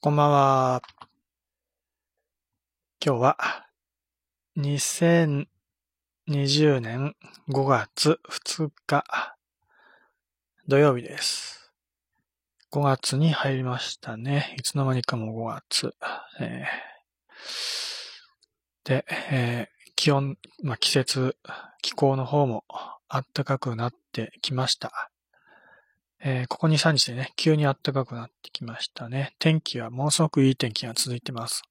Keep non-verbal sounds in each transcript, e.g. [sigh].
こんばんは。今日は2020年5月2日土曜日です。5月に入りましたね。いつの間にかも5月。えーで、えー気温、まあ、季節、気候の方も暖かくなってきました。えーここ2、3日でね、急に暖かくなってきましたね。天気はものすごくいい天気が続いてます。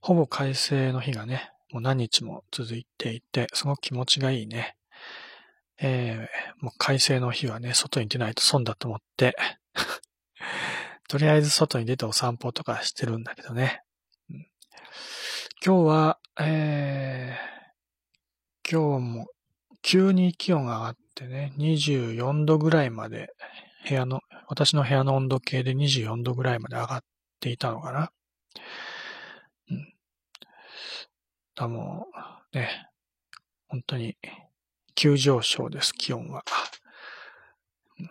ほぼ快晴の日がね、もう何日も続いていて、すごく気持ちがいいね。えーもう快晴の日はね、外に出ないと損だと思って、[laughs] とりあえず外に出てお散歩とかしてるんだけどね。うん今日は、えー今日も急に気温が上がってね、24度ぐらいまで、部屋の、私の部屋の温度計で24度ぐらいまで上がっていたのかな。うん。だもう、ね、本当に急上昇です、気温は。うん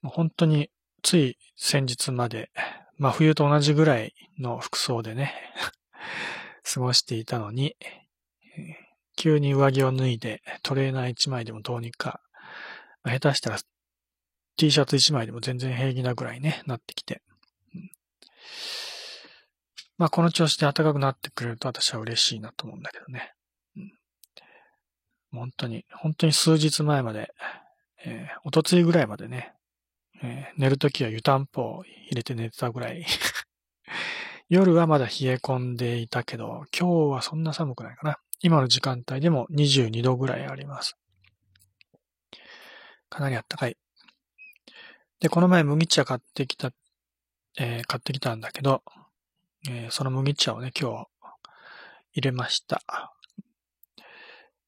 もう本当に、つい先日まで、真冬と同じぐらいの服装でね、[laughs] 過ごしていたのに、えー急に上着を脱いで、トレーナー1枚でもどうにか、まあ下手したら T シャツ1枚でも全然平気なぐらいね、なってきて。うんまあこの調子で暖かくなってくれると私は嬉しいなと思うんだけどね。うん本当に、本当に数日前まで、えー、おとついぐらいまでね、えー寝るときは湯たんぽを入れて寝てたぐらい。[laughs] 夜はまだ冷え込んでいたけど、今日はそんな寒くないかな。今の時間帯でも22度ぐらいあります。かなり暖かい。で、この前麦茶買ってきた、えー買ってきたんだけど、えーその麦茶をね、今日入れました。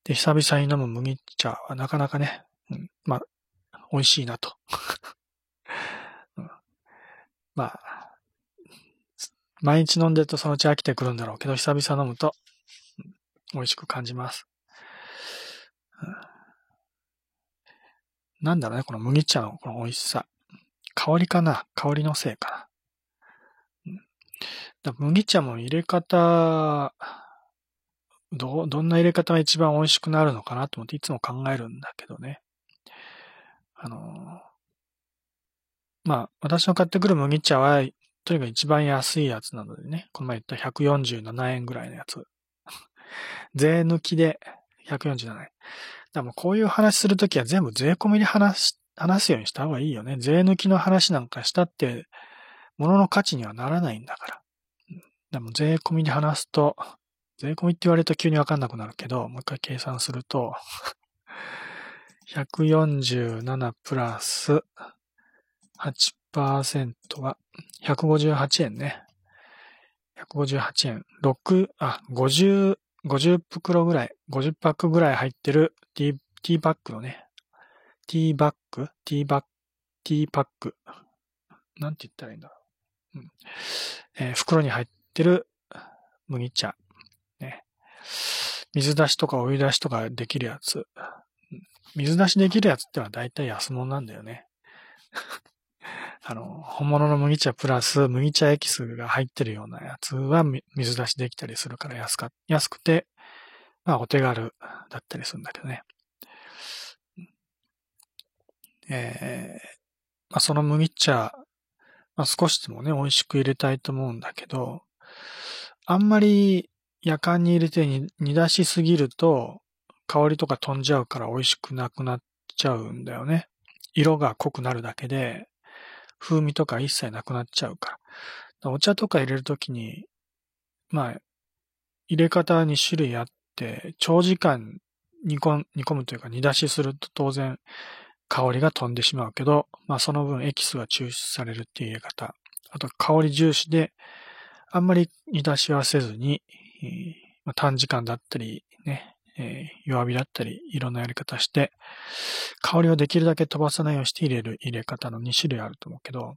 で、久々に飲む麦茶はなかなかね、うん、まあ、美味しいなと。[laughs] うんまあ、毎日飲んでるとそのうち飽きてくるんだろうけど、久々飲むと、美味しく感じます。なんだろうね、この麦茶のこの美味しさ。香りかな？香りのせいかな。うんだか麦茶も入れ方、ど、どんな入れ方が一番美味しくなるのかなと思っていつも考えるんだけどね。あの、まあ、私の買ってくる麦茶は、とにかく一番安いやつなのでね、この前言った147円ぐらいのやつ。税抜きで147円。だからもこういう話するときは全部税込みで話し、話すようにした方がいいよね。税抜きの話なんかしたって、物の価値にはならないんだから。でも税込みで話すと、税込みって言われると急にわかんなくなるけど、もう一回計算すると、147プラス8%は158円ね。158円。6、あ、50、50袋ぐらい、50パックぐらい入ってるティー、ティーバッグのね、ティーバッグ？ティーバッグ、ティーパック。なんて言ったらいいんだろう。うんえー袋に入ってる麦茶。ね。水出しとかお湯出しとかできるやつ。水出しできるやつってのは大体安物なんだよね。あの、本物の麦茶プラス麦茶エキスが入ってるようなやつは水出しできたりするから安か、安くて、まあお手軽だったりするんだけどね。えーまあその麦茶、まあ少しでもね、美味しく入れたいと思うんだけど、あんまり夜間に入れて煮出しすぎると、香りとか飛んじゃうから美味しくなくなっちゃうんだよね。色が濃くなるだけで、風味とか一切なくなっちゃうから。お茶とか入れるときに、まあ、入れ方は2種類あって、長時間煮込煮込むというか煮出しすると当然香りが飛んでしまうけど、まあその分エキスが抽出されるっていう入れ方。あと香り重視で、あんまり煮出しはせずに、まあ、短時間だったり、ね、えー弱火だったり、いろんなやり方して、香りをできるだけ飛ばさないようにして入れる入れ方の2種類あると思うけど、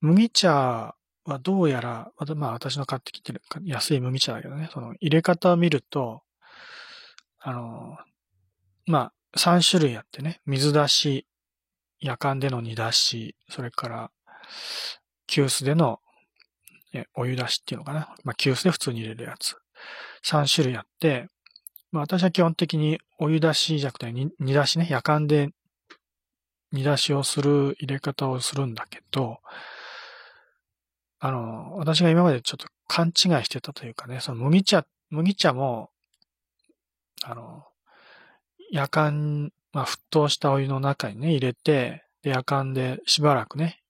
麦茶はどうやら、またまあ私の買ってきてる安い麦茶だけどね、その入れ方を見ると、あの、まあ3種類あってね、水出し、夜間での煮出し、それから、急須でのお湯出しっていうのかな。まあ、急須で普通に入れるやつ。3種類あって、まあ、私は基本的にお湯出しじゃなくて煮出しね、夜間で煮出しをする入れ方をするんだけど、あの、私が今までちょっと勘違いしてたというかね、その麦茶、麦茶も、あの、夜間、まあ、沸騰したお湯の中にね、入れて、で、夜間でしばらくね、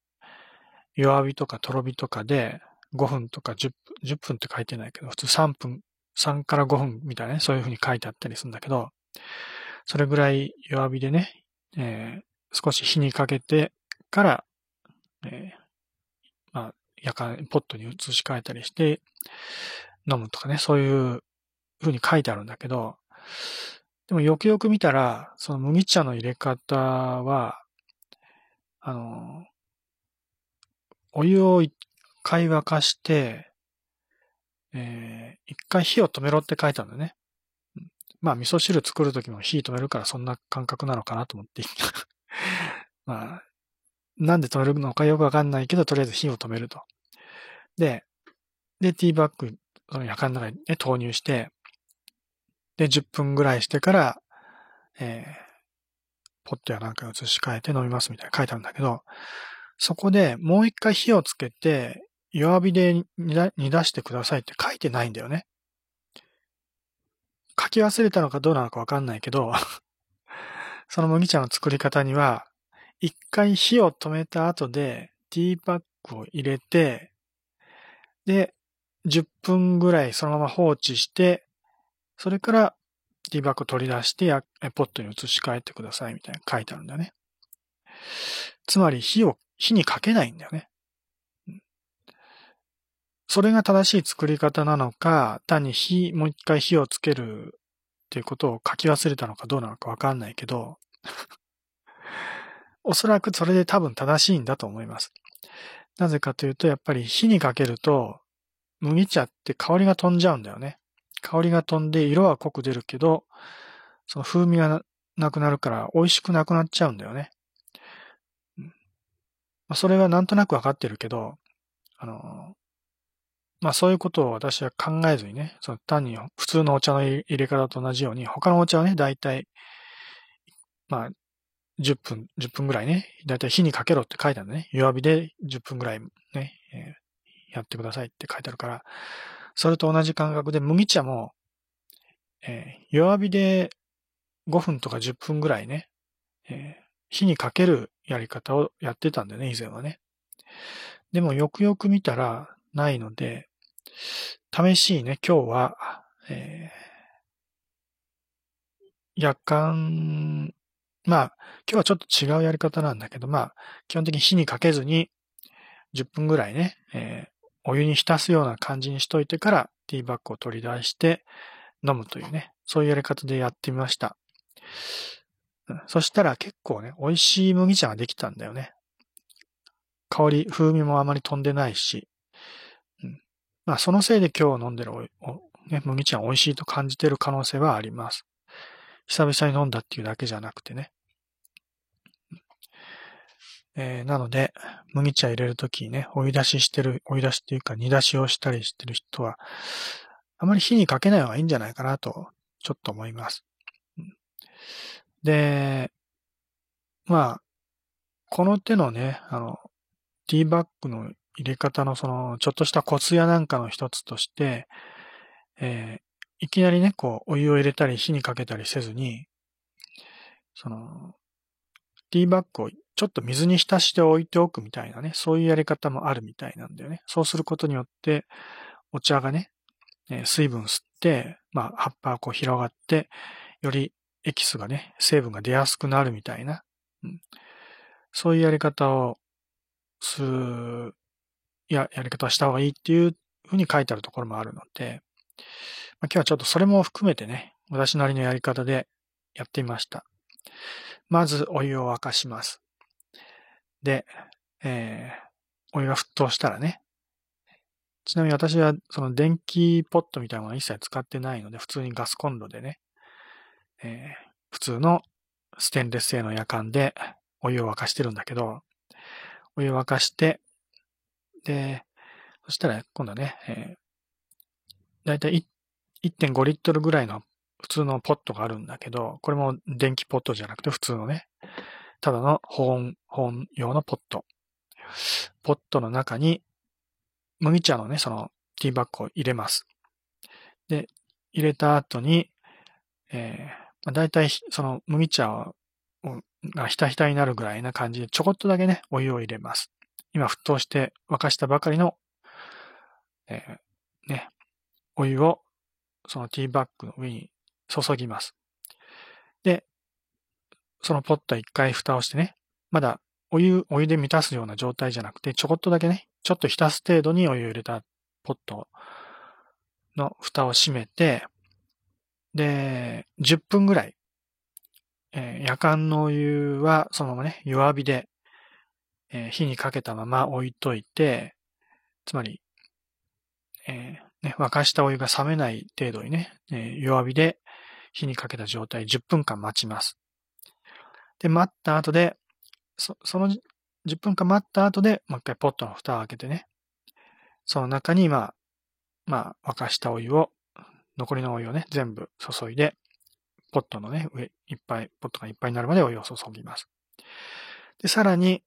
弱火とかとろ火とかで5分とか10分、10分って書いてないけど、普通3分、3から5分みたいなね、そういうふうに書いてあったりするんだけど、それぐらい弱火でね、えー、少し火にかけてから、えー、まあ、夜間、ポットに移し替えたりして飲むとかね、そういうふうに書いてあるんだけど、でもよくよく見たら、その麦茶の入れ方は、あの、お湯を一回沸かして、えー、一回火を止めろって書いたんだよね。まあ、味噌汁作るときも火止めるからそんな感覚なのかなと思って。[laughs] まあ、なんで止めるのかよくわかんないけど、とりあえず火を止めると。で、で、ティーバッグ、その夜間の中にね、投入して、で、10分ぐらいしてから、えー、ポットやなんか移し替えて飲みますみたいな書いてあるんだけど、そこでもう一回火をつけて、弱火で煮出してくださいって書いてないんだよね。書き忘れたのかどうなのかわかんないけど [laughs] その麦茶の作り方には、一回火を止めた後でティーパックを入れて、で、10分ぐらいそのまま放置して、それからティーバッグを取り出してポットに移し替えてくださいみたいな書いてあるんだよね。つまり火を、火にかけないんだよね。それが正しい作り方なのか、単に火、もう一回火をつけるっていうことを書き忘れたのかどうなのかわかんないけど、[laughs] おそらくそれで多分正しいんだと思います。なぜかというと、やっぱり火にかけると、麦茶って香りが飛んじゃうんだよね。香りが飛んで色は濃く出るけど、その風味がなくなるから美味しくなくなっちゃうんだよね。それはなんとなくわかってるけど、あの、まあそういうことを私は考えずにね、その単に普通のお茶の入れ方と同じように、他のお茶はね、だいたい、まあ、10分、10分ぐらいね、だいたい火にかけろって書いてあるんだね。弱火で10分ぐらいね、えー、やってくださいって書いてあるから、それと同じ感覚で麦茶も、えー、弱火で5分とか10分ぐらいね、えー、火にかけるやり方をやってたんだよね、以前はね。でもよくよく見たらないので、試しにね、今日は、えー、夜間、まあ、今日はちょっと違うやり方なんだけど、まあ、基本的に火にかけずに、10分ぐらいね、えー、お湯に浸すような感じにしといてから、ティーバッグを取り出して飲むというね、そういうやり方でやってみました。そしたら結構ね、美味しい麦茶ができたんだよね。香り、風味もあまり飛んでないし。まあ、そのせいで今日飲んでるお、ね、麦茶美味しいと感じてる可能性はあります。久々に飲んだっていうだけじゃなくてね。えー、なので、麦茶入れるときにね、追い出ししてる、追い出しっていうか煮出しをしたりしてる人は、あまり火にかけない方がいいんじゃないかなと、ちょっと思います。で、まあ、この手のね、あの、ティーバッグの入れ方のその、ちょっとしたコツやなんかの一つとして、えー、いきなりね、こう、お湯を入れたり火にかけたりせずに、その、ティーバッグをちょっと水に浸しておいておくみたいなね、そういうやり方もあるみたいなんだよね。そうすることによって、お茶がね、水分吸って、まあ、葉っぱがこう広がって、よりエキスがね、成分が出やすくなるみたいな、うん、そういうやり方をする、や、やり方をした方がいいっていうふうに書いてあるところもあるので、まあ、今日はちょっとそれも含めてね、私なりのやり方でやってみました。まずお湯を沸かします。で、えー、お湯が沸騰したらね、ちなみに私はその電気ポットみたいなものは一切使ってないので、普通にガスコンロでね、えー、普通のステンレス製の夜間でお湯を沸かしてるんだけど、お湯を沸かして、で、そしたら今度はね、えー、だいたい1.5リットルぐらいの普通のポットがあるんだけど、これも電気ポットじゃなくて普通のね、ただの保温、保温用のポット。ポットの中に麦茶のね、そのティーバッグを入れます。で、入れた後に、えー、まあ、大体その麦茶をがひたひたになるぐらいな感じでちょこっとだけね、お湯を入れます。今沸騰して沸かしたばかりの、えー、ね、お湯をそのティーバッグの上に注ぎます。で、そのポット一回蓋をしてね、まだお湯、お湯で満たすような状態じゃなくて、ちょこっとだけね、ちょっと浸す程度にお湯を入れたポットの蓋を閉めて、で、10分ぐらい、えー、夜間のお湯はそのままね、弱火で、えー、火にかけたまま置いといて、つまり、えー、ね、沸かしたお湯が冷めない程度にね、え弱火で火にかけた状態10分間待ちます。で、待った後で、そその10分間待った後で、もう一回ポットの蓋を開けてね、その中に、まあ、まあ、沸かしたお湯を、残りのお湯をね、全部注いで、ポットのね、上、いっぱい、ポットがいっぱいになるまでお湯を注ぎます。で、さらに、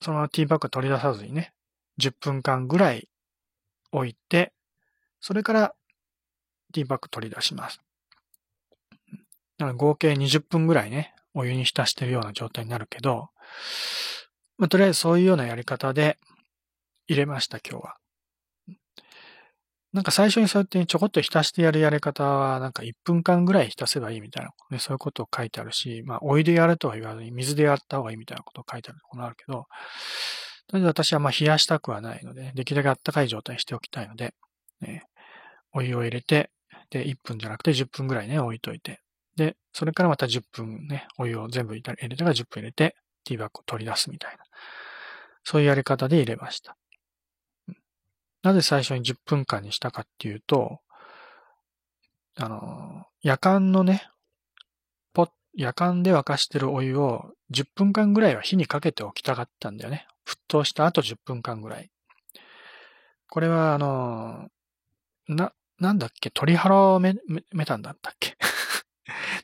そのティーバッグ取り出さずにね、10分間ぐらい置いて、それからティーバッグ取り出します。だから合計20分ぐらいね、お湯に浸してるような状態になるけど、まあ、とりあえずそういうようなやり方で入れました、今日は。なんか最初にそうやってちょこっと浸してやるやり方は、なんか1分間ぐらい浸せばいいみたいな、ね、そういうことを書いてあるし、まあ、お湯でやるとは言わずに水でやった方がいいみたいなことを書いてあるところあるけど、とりあえず私はまあ冷やしたくはないので、できるだけ暖かい状態にしておきたいので、ね、お湯を入れて、で、1分じゃなくて10分ぐらいね、置いといて、で、それからまた10分ね、お湯を全部入れてから10分入れて、ティーバッグを取り出すみたいな。そういうやり方で入れました。なぜ最初に10分間にしたかっていうと、あの、夜間のね、ポ夜間で沸かしてるお湯を10分間ぐらいは火にかけておきたかったんだよね。沸騰した後10分間ぐらい。これは、あの、な、なんだっけ？トリハロメメタンだったっけ？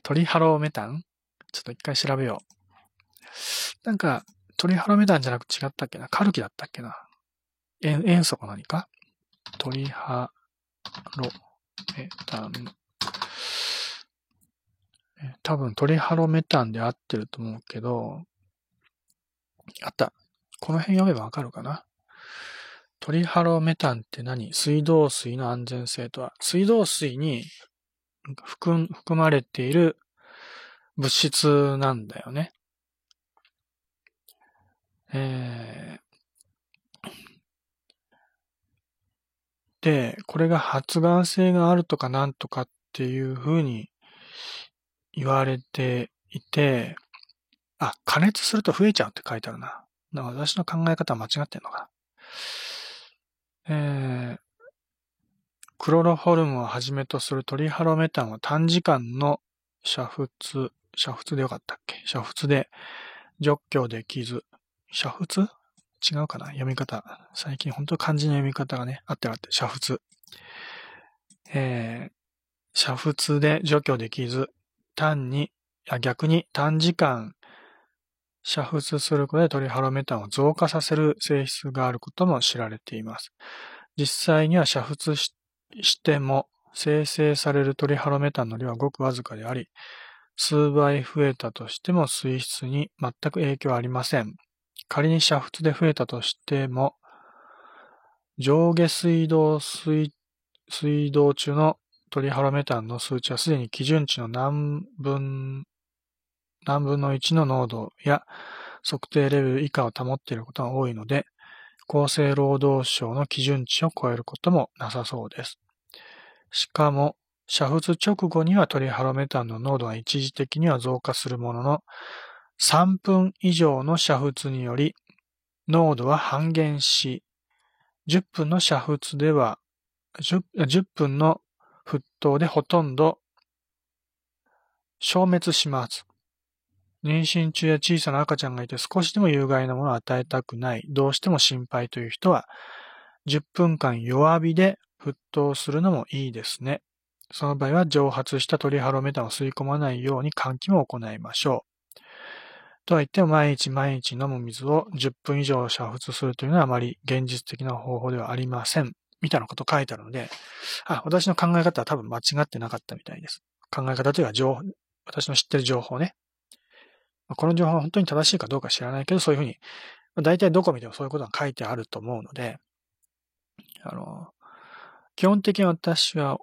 トリハロメタンちょっと一回調べよう。なんか、トリハロメタンじゃなく違ったっけな？カルキだったっけな？塩塩素か何か？トリハロメタン。多分トリハロメタンで合ってると思うけど、あった。この辺読めばわかるかな？トリハロメタンって何？水道水の安全性とは。水道水に含まれている物質なんだよね。えで、これが発がん性があるとかなんとかっていうふうに言われていて、あ、加熱すると増えちゃうって書いてあるな。だから私の考え方は間違ってんのかな。えー、クロロホルムをはじめとするトリハロメタンは短時間の煮沸、煮沸でよかったっけ？煮沸で除去できず、煮沸？違うかな？読み方。最近本当漢字の読み方がね、あってあって、煮沸。えー、煮沸で除去できず、単に、や逆に短時間煮沸することでトリハロメタンを増加させる性質があることも知られています。実際には煮沸しても生成されるトリハロメタンの量はごくわずかであり、数倍増えたとしても水質に全く影響はありません。仮に煮沸で増えたとしても、上下水道水、水道中のトリハロメタンの数値はすでに基準値の何分、何分の1の濃度や測定レベル以下を保っていることが多いので、厚生労働省の基準値を超えることもなさそうです。しかも、煮沸直後にはトリハロメタンの濃度が一時的には増加するものの、3分以上の煮沸により濃度は半減し、10分の煮沸では、10, 10分の沸騰でほとんど消滅します。妊娠中や小さな赤ちゃんがいて少しでも有害なものを与えたくない、どうしても心配という人は、10分間弱火で沸騰するのもいいですね。その場合は蒸発したトリハロメタンを吸い込まないように換気も行いましょう。とは言っても毎日毎日飲む水を10分以上煮沸するというのはあまり現実的な方法ではありません。みたいなこと書いてあるので、あ、私の考え方は多分間違ってなかったみたいです。考え方というか情報、私の知ってる情報ね。この情報は本当に正しいかどうか知らないけど、そういうふうに、大体どこ見てもそういうことが書いてあると思うので、あの、基本的に私は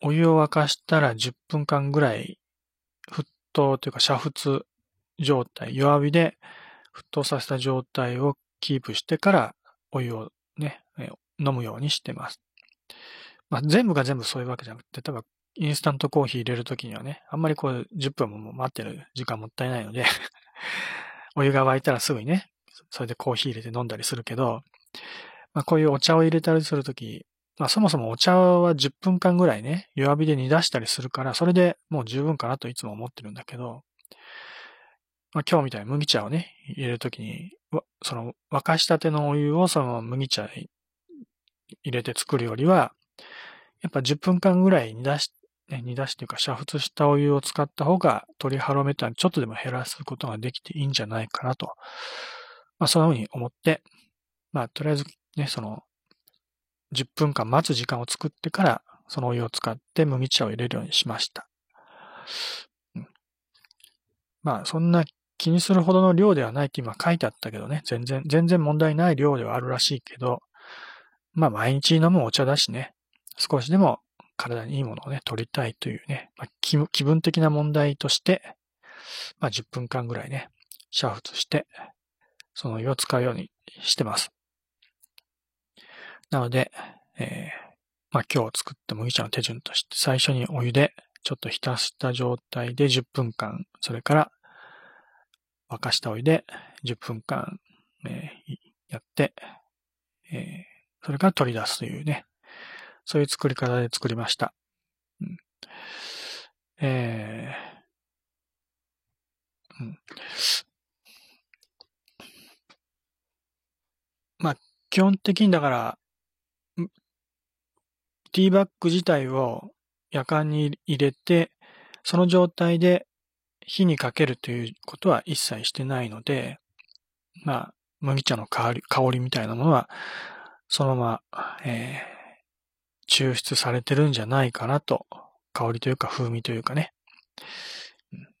お湯を沸かしたら10分間ぐらい沸騰というか煮沸状態、弱火で沸騰させた状態をキープしてからお湯をね、飲むようにしてます。まあ、全部が全部そういうわけじゃなくて、例えばインスタントコーヒー入れるときにはね、あんまりこう10分も待ってる時間もったいないので [laughs] お湯が沸いたらすぐにね、それでコーヒー入れて飲んだりするけど、まあ、こういうお茶を入れたりするとき、まあそもそもお茶は10分間ぐらいね、弱火で煮出したりするから、それでもう十分かなといつも思ってるんだけど、まあ今日みたいに麦茶をね、入れるときに、その沸かしたてのお湯をその麦茶に入れて作るよりは、やっぱ10分間ぐらい煮出し、ね、煮出しというか煮沸したお湯を使った方がトリハロメタンちょっとでも減らすことができていいんじゃないかなと。まあそんな風に思って、まあとりあえずね、その10分間待つ時間を作ってから、そのお湯を使って麦茶を入れるようにしました。うん、まあ、そんな気にするほどの量ではないって今書いてあったけどね、全然、全然問題ない量ではあるらしいけど、まあ、毎日飲むお茶だしね、少しでも体にいいものをね、取りたいというね、まあ、気分的な問題として、まあ、10分間ぐらいね、煮沸して、その湯を使うようにしてます。なので、えー、まあ、今日作った麦茶の手順として、最初にお湯でちょっと浸した状態で10分間、それから沸かしたお湯で10分間、えー、やって、えー、それから取り出すというね、そういう作り方で作りました。うん、えー、うん、まあ、基本的にだから、ティーバッグ自体を夜間に入れて、その状態で火にかけるということは一切してないので、まあ、麦茶の香り香りみたいなものは、そのまま、えー、抽出されてるんじゃないかなと、香りというか風味というかね。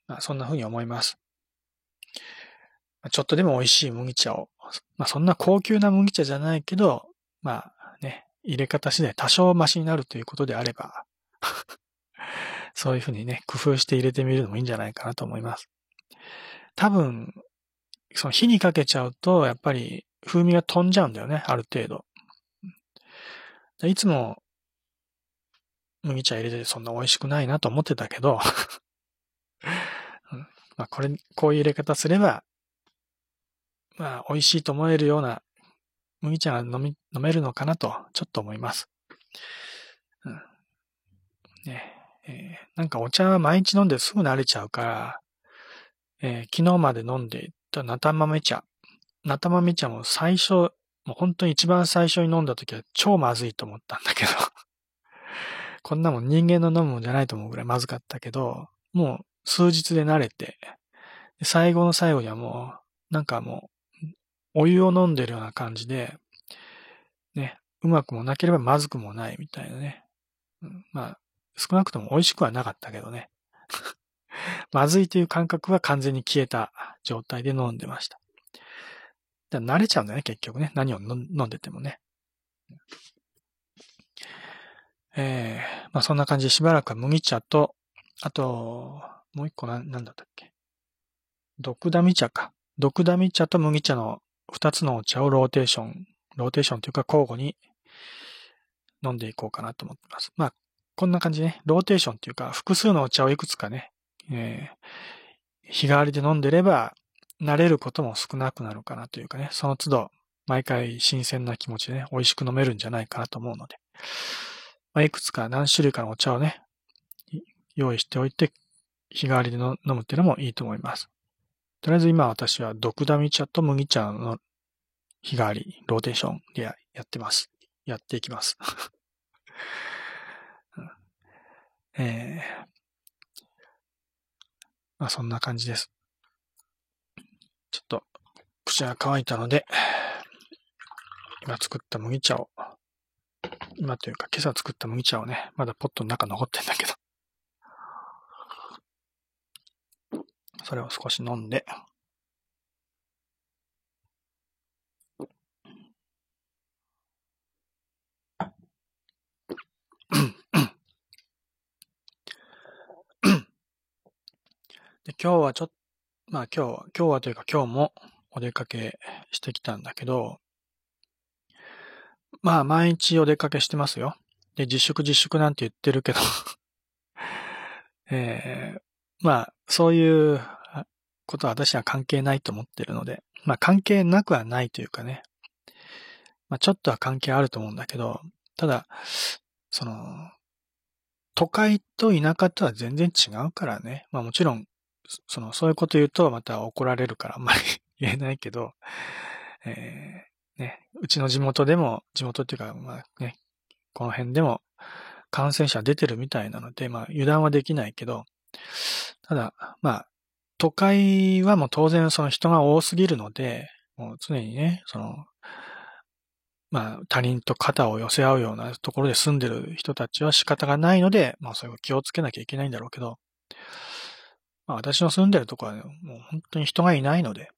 まあ、そんな風に思います。ちょっとでも美味しい麦茶を、まあそんな高級な麦茶じゃないけど、まあね、入れ方次第多少マシになるということであればそういうふうにね、工夫して入れてみるのもいいんじゃないかなと思います。多分、その火にかけちゃうと、やっぱり風味が飛んじゃうんだよね、ある程度。いつも麦茶入れてそんな美味しくないなと思ってたけど、まあこれ、こういう入れ方すれば、まあ美味しいと思えるような麦茶が飲み、飲めるのかなと、ちょっと思います。うん。ねえー、なんかお茶は毎日飲んですぐ慣れちゃうから、えー、昨日まで飲んでいたナタ豆茶。ナタ豆茶も最初、もう本当に一番最初に飲んだ時は超まずいと思ったんだけど [laughs] こんなもん人間の飲むもんじゃないと思うぐらいまずかったけど、もう数日で慣れて、最後の最後にはもう、なんかもう、お湯を飲んでるような感じで、ね、うまくもなければまずくもないみたいなね。うん、まあ、少なくとも美味しくはなかったけどね。[laughs] まずいという感覚は完全に消えた状態で飲んでました。だ慣れちゃうんだよね、結局ね。何を飲んでてもね。えー、まあそんな感じでしばらくは麦茶と、あと、もう一個な、なんだったっけ。毒ダミ茶か。毒ダミ茶と麦茶の二つのお茶をローテーション、ローテーションというか交互に飲んでいこうかなと思ってます。まあ、こんな感じね、ローテーションというか、複数のお茶をいくつかね、えー、日替わりで飲んでれば、慣れることも少なくなるかなというかね、その都度、毎回新鮮な気持ちでね、美味しく飲めるんじゃないかなと思うので、まあ、いくつか何種類かのお茶をね、用意しておいて、日替わりで飲むっていうのもいいと思います。とりあえず今私は毒ダミ茶と麦茶の日替わり、ローテーションでやってます。やっていきます。えー、まあそんな感じです。ちょっと口が乾いたので、今作った麦茶を、今というか今朝作った麦茶をね、まだポットの中残ってんだけど、それを少し飲んで、で今日はちょっと、まあ今日、今日はというか今日もお出かけしてきたんだけど、まあ毎日お出かけしてますよ。で、自粛自粛なんて言ってるけど [laughs] えー、まあそういうことは私は関係ないと思ってるので、まあ関係なくはないというかね、まあちょっとは関係あると思うんだけど、ただ、その、都会と田舎とは全然違うからね。まあもちろんその、そういうこと言うとまた怒られるから [laughs] あんまり言えないけど、えー、ね、うちの地元でも、地元っていうか、まあね、この辺でも感染者出てるみたいなので、まあ油断はできないけど、ただ、まあ、都会はもう当然その人が多すぎるので、もう常にね、その、まあ他人と肩を寄せ合うようなところで住んでる人たちは仕方がないので、まあそれを気をつけなきゃいけないんだろうけど、まあ私の住んでるところは、ね、もう本当に人がいないので、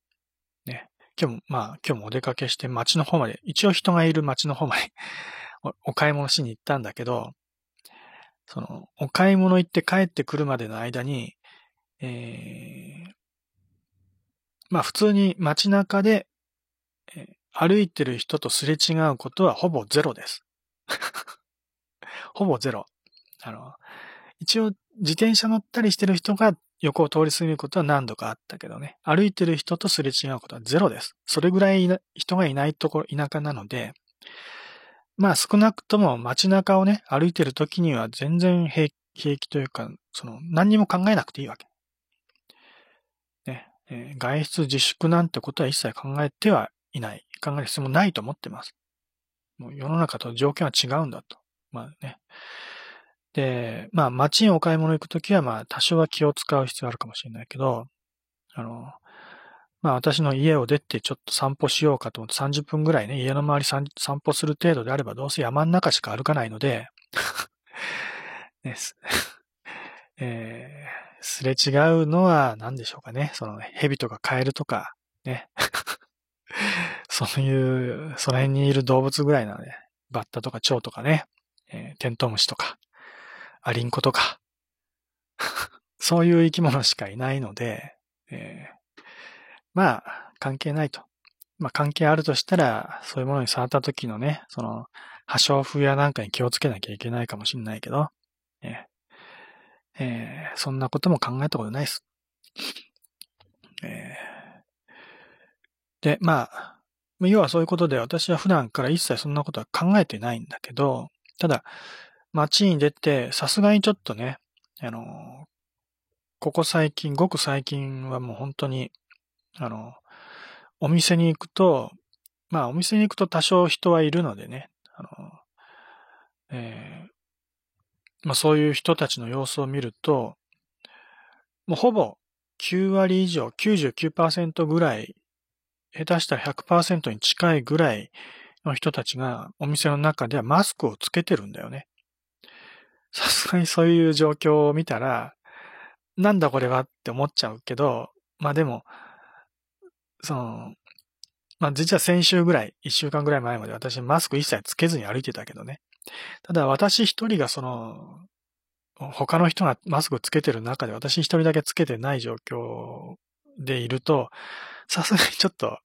ね、今日も、まあ今日もお出かけして街の方まで、一応人がいる街の方まで [laughs] お買い物しに行ったんだけど、その、お買い物行って帰ってくるまでの間に、えー、まあ普通に街中で、えー、歩いてる人とすれ違うことはほぼゼロです。[laughs] ほぼゼロ。あの、一応自転車乗ったりしてる人が横を通り過ぎることは何度かあったけどね、歩いてる人とすれ違うことはゼロです。それぐらい人がいないところ、田舎なので、まあ少なくとも街中をね、歩いてる時には全然平気というか、その何にも考えなくていいわけ。ね、えー、外出自粛なんてことは一切考えてはいない。考える必要もないと思ってます。もう世の中と条件は違うんだと。まあね。で、まあ街にお買い物行くときはまあ多少は気を使う必要あるかもしれないけど、あの、まあ私の家を出てちょっと散歩しようかと思って30分ぐらいね、家の周り散歩する程度であればどうせ山の中しか歩かないので [laughs] ね、[laughs] えー、すれ違うのは何でしょうかね。その蛇とかカエルとか、ね。[laughs] そういう、その辺にいる動物ぐらいなので、バッタとか蝶とかね、えー、テントウムシとか、アリンコとか、[laughs] そういう生き物しかいないので、えー、まあ、関係ないと。まあ、関係あるとしたら、そういうものに触った時のね、その、破傷風やなんかに気をつけなきゃいけないかもしれないけど、えー、えー、そんなことも考えたことないです。えー、で、まあ、要はそういうことで私は普段から一切そんなことは考えてないんだけど、ただ、街に出て、さすがにちょっとね、あの、ここ最近、ごく最近はもう本当に、あの、お店に行くと、まあお店に行くと多少人はいるのでね、あの、えー、まあそういう人たちの様子を見ると、もうほぼ9割以上、99%ぐらい、下手したら100%に近いぐらいの人たちがお店の中ではマスクをつけてるんだよね。さすがにそういう状況を見たら、なんだこれはって思っちゃうけど、まあでも、その、まあ実は先週ぐらい、一週間ぐらい前まで私マスク一切つけずに歩いてたけどね。ただ私一人がその、他の人がマスクつけてる中で私一人だけつけてない状況でいると、さすがにちょっと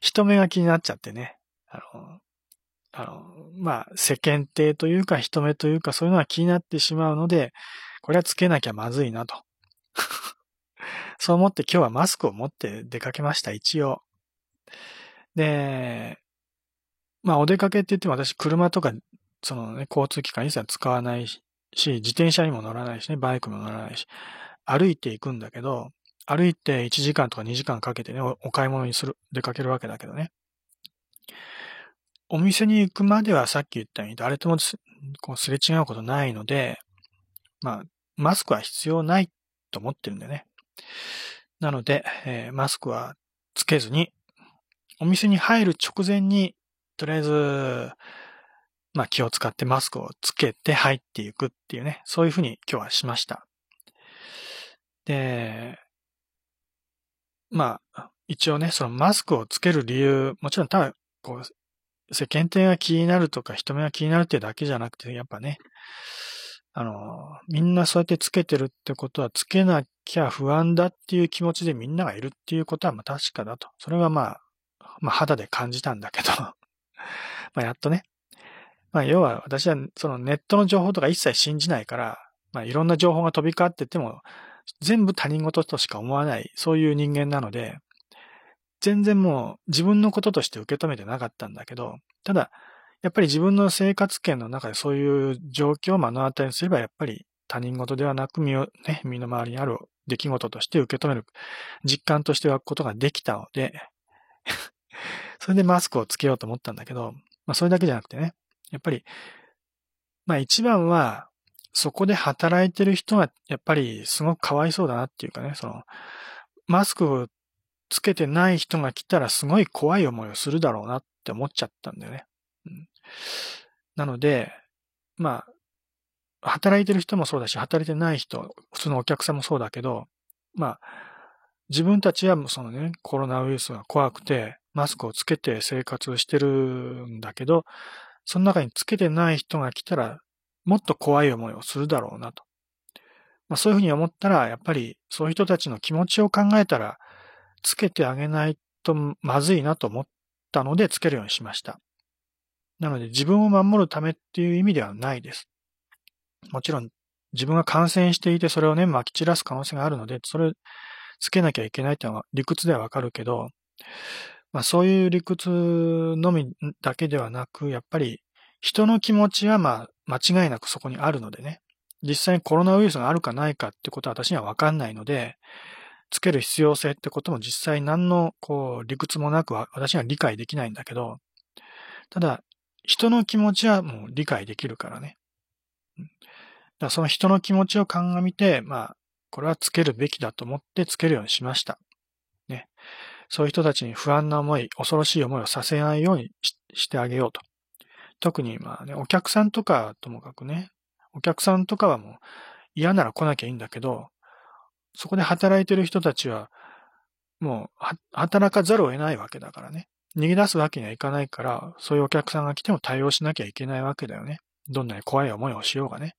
人目が気になっちゃってね。あの、あの、まあ、世間体というか人目というかそういうのが気になってしまうので、これはつけなきゃまずいなと。[laughs] そう思って今日はマスクを持って出かけました、一応。で、まあお出かけって言っても私車とか、そのね、交通機関一切使わないし、自転車にも乗らないしね、バイクも乗らないし、歩いていくんだけど、歩いて1時間とか2時間かけてね、お買い物にする、出かけるわけだけどね。お店に行くまではさっき言ったように誰ともすこうすれ違うことないので、まあ、マスクは必要ないと思ってるんだよね。なので、えー、マスクはつけずに、お店に入る直前に、とりあえず、まあ気を使ってマスクをつけて入っていくっていうね、そういうふうに今日はしました。で、まあ、一応ね、そのマスクをつける理由、もちろんただ、こう、世間体が気になるとか人目が気になるっていうだけじゃなくて、やっぱね、あの、みんなそうやってつけてるってことは、つけなきゃ不安だっていう気持ちでみんながいるっていうことはまあ確かだと。それはまあ、まあ肌で感じたんだけど [laughs] まあやっとね。まあ要は私はそのネットの情報とか一切信じないから、まあいろんな情報が飛び交ってても、全部他人事としか思わない、そういう人間なので、全然もう自分のこととして受け止めてなかったんだけど、ただ、やっぱり自分の生活圏の中でそういう状況を目の当たりにすれば、やっぱり他人事ではなく身を、ね、身の回りにある出来事として受け止める、実感として湧くことができたので [laughs] それでマスクをつけようと思ったんだけど、まあそれだけじゃなくてね、やっぱり、まあ一番は、そこで働いてる人がやっぱりすごくかわいそうだなっていうかね、その、マスクをつけてない人が来たらすごい怖い思いをするだろうなって思っちゃったんだよね。うん、なので、まあ、働いてる人もそうだし、働いてない人、普通のお客さんもそうだけど、まあ、自分たちはそのね、コロナウイルスが怖くて、マスクをつけて生活をしてるんだけど、その中につけてない人が来たら、もっと怖い思いをするだろうなと。まあ、そういうふうに思ったら、やっぱりそういう人たちの気持ちを考えたら、つけてあげないとまずいなと思ったので、つけるようにしました。なので、自分を守るためっていう意味ではないです。もちろん、自分が感染していて、それをね、撒き散らす可能性があるので、それ、つけなきゃいけないっていうのは理屈ではわかるけど、まあそういう理屈のみだけではなく、やっぱり人の気持ちはまあ間違いなくそこにあるのでね、実際にコロナウイルスがあるかないかってことは私にはわかんないので、つける必要性ってことも実際何のこう理屈もなくは私には理解できないんだけど、ただ人の気持ちはもう理解できるからね。だからその人の気持ちを鑑みて、まあ、これはつけるべきだと思ってつけるようにしました。ね。そういう人たちに不安な思い、恐ろしい思いをさせないようにしてあげようと。特にまあね、お客さんとかともかくね、お客さんとかはもう嫌なら来なきゃいいんだけど、そこで働いてる人たちは、もう、働かざるを得ないわけだからね。逃げ出すわけにはいかないから、そういうお客さんが来ても対応しなきゃいけないわけだよね。どんなに怖い思いをしようがね。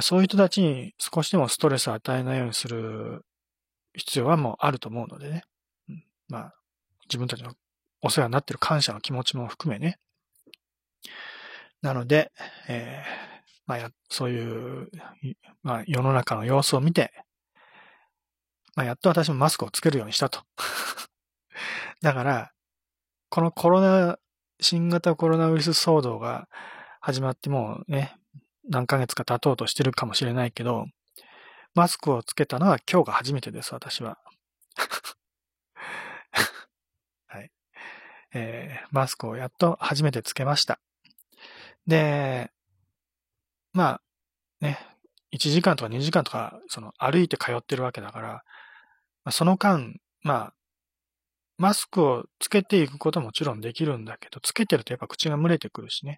そういう人たちに少しでもストレスを与えないようにする必要はもうあると思うのでね。まあ、自分たちのお世話になっている感謝の気持ちも含めね。なので、えー、まあそういう、まあ世の中の様子を見て、まあやっと私もマスクをつけるようにしたと。[laughs] だから、このコロナ、新型コロナウイルス騒動が始まってもうね、何ヶ月か経とうとしてるかもしれないけど、マスクをつけたのは今日が初めてです、私は。[laughs] はいえー、マスクをやっと初めてつけました。で、まあ、ね、1時間とか2時間とか、その歩いて通ってるわけだから、その間、まあ、マスクをつけていくことももちろんできるんだけど、つけてるとやっぱ口が蒸れてくるしね。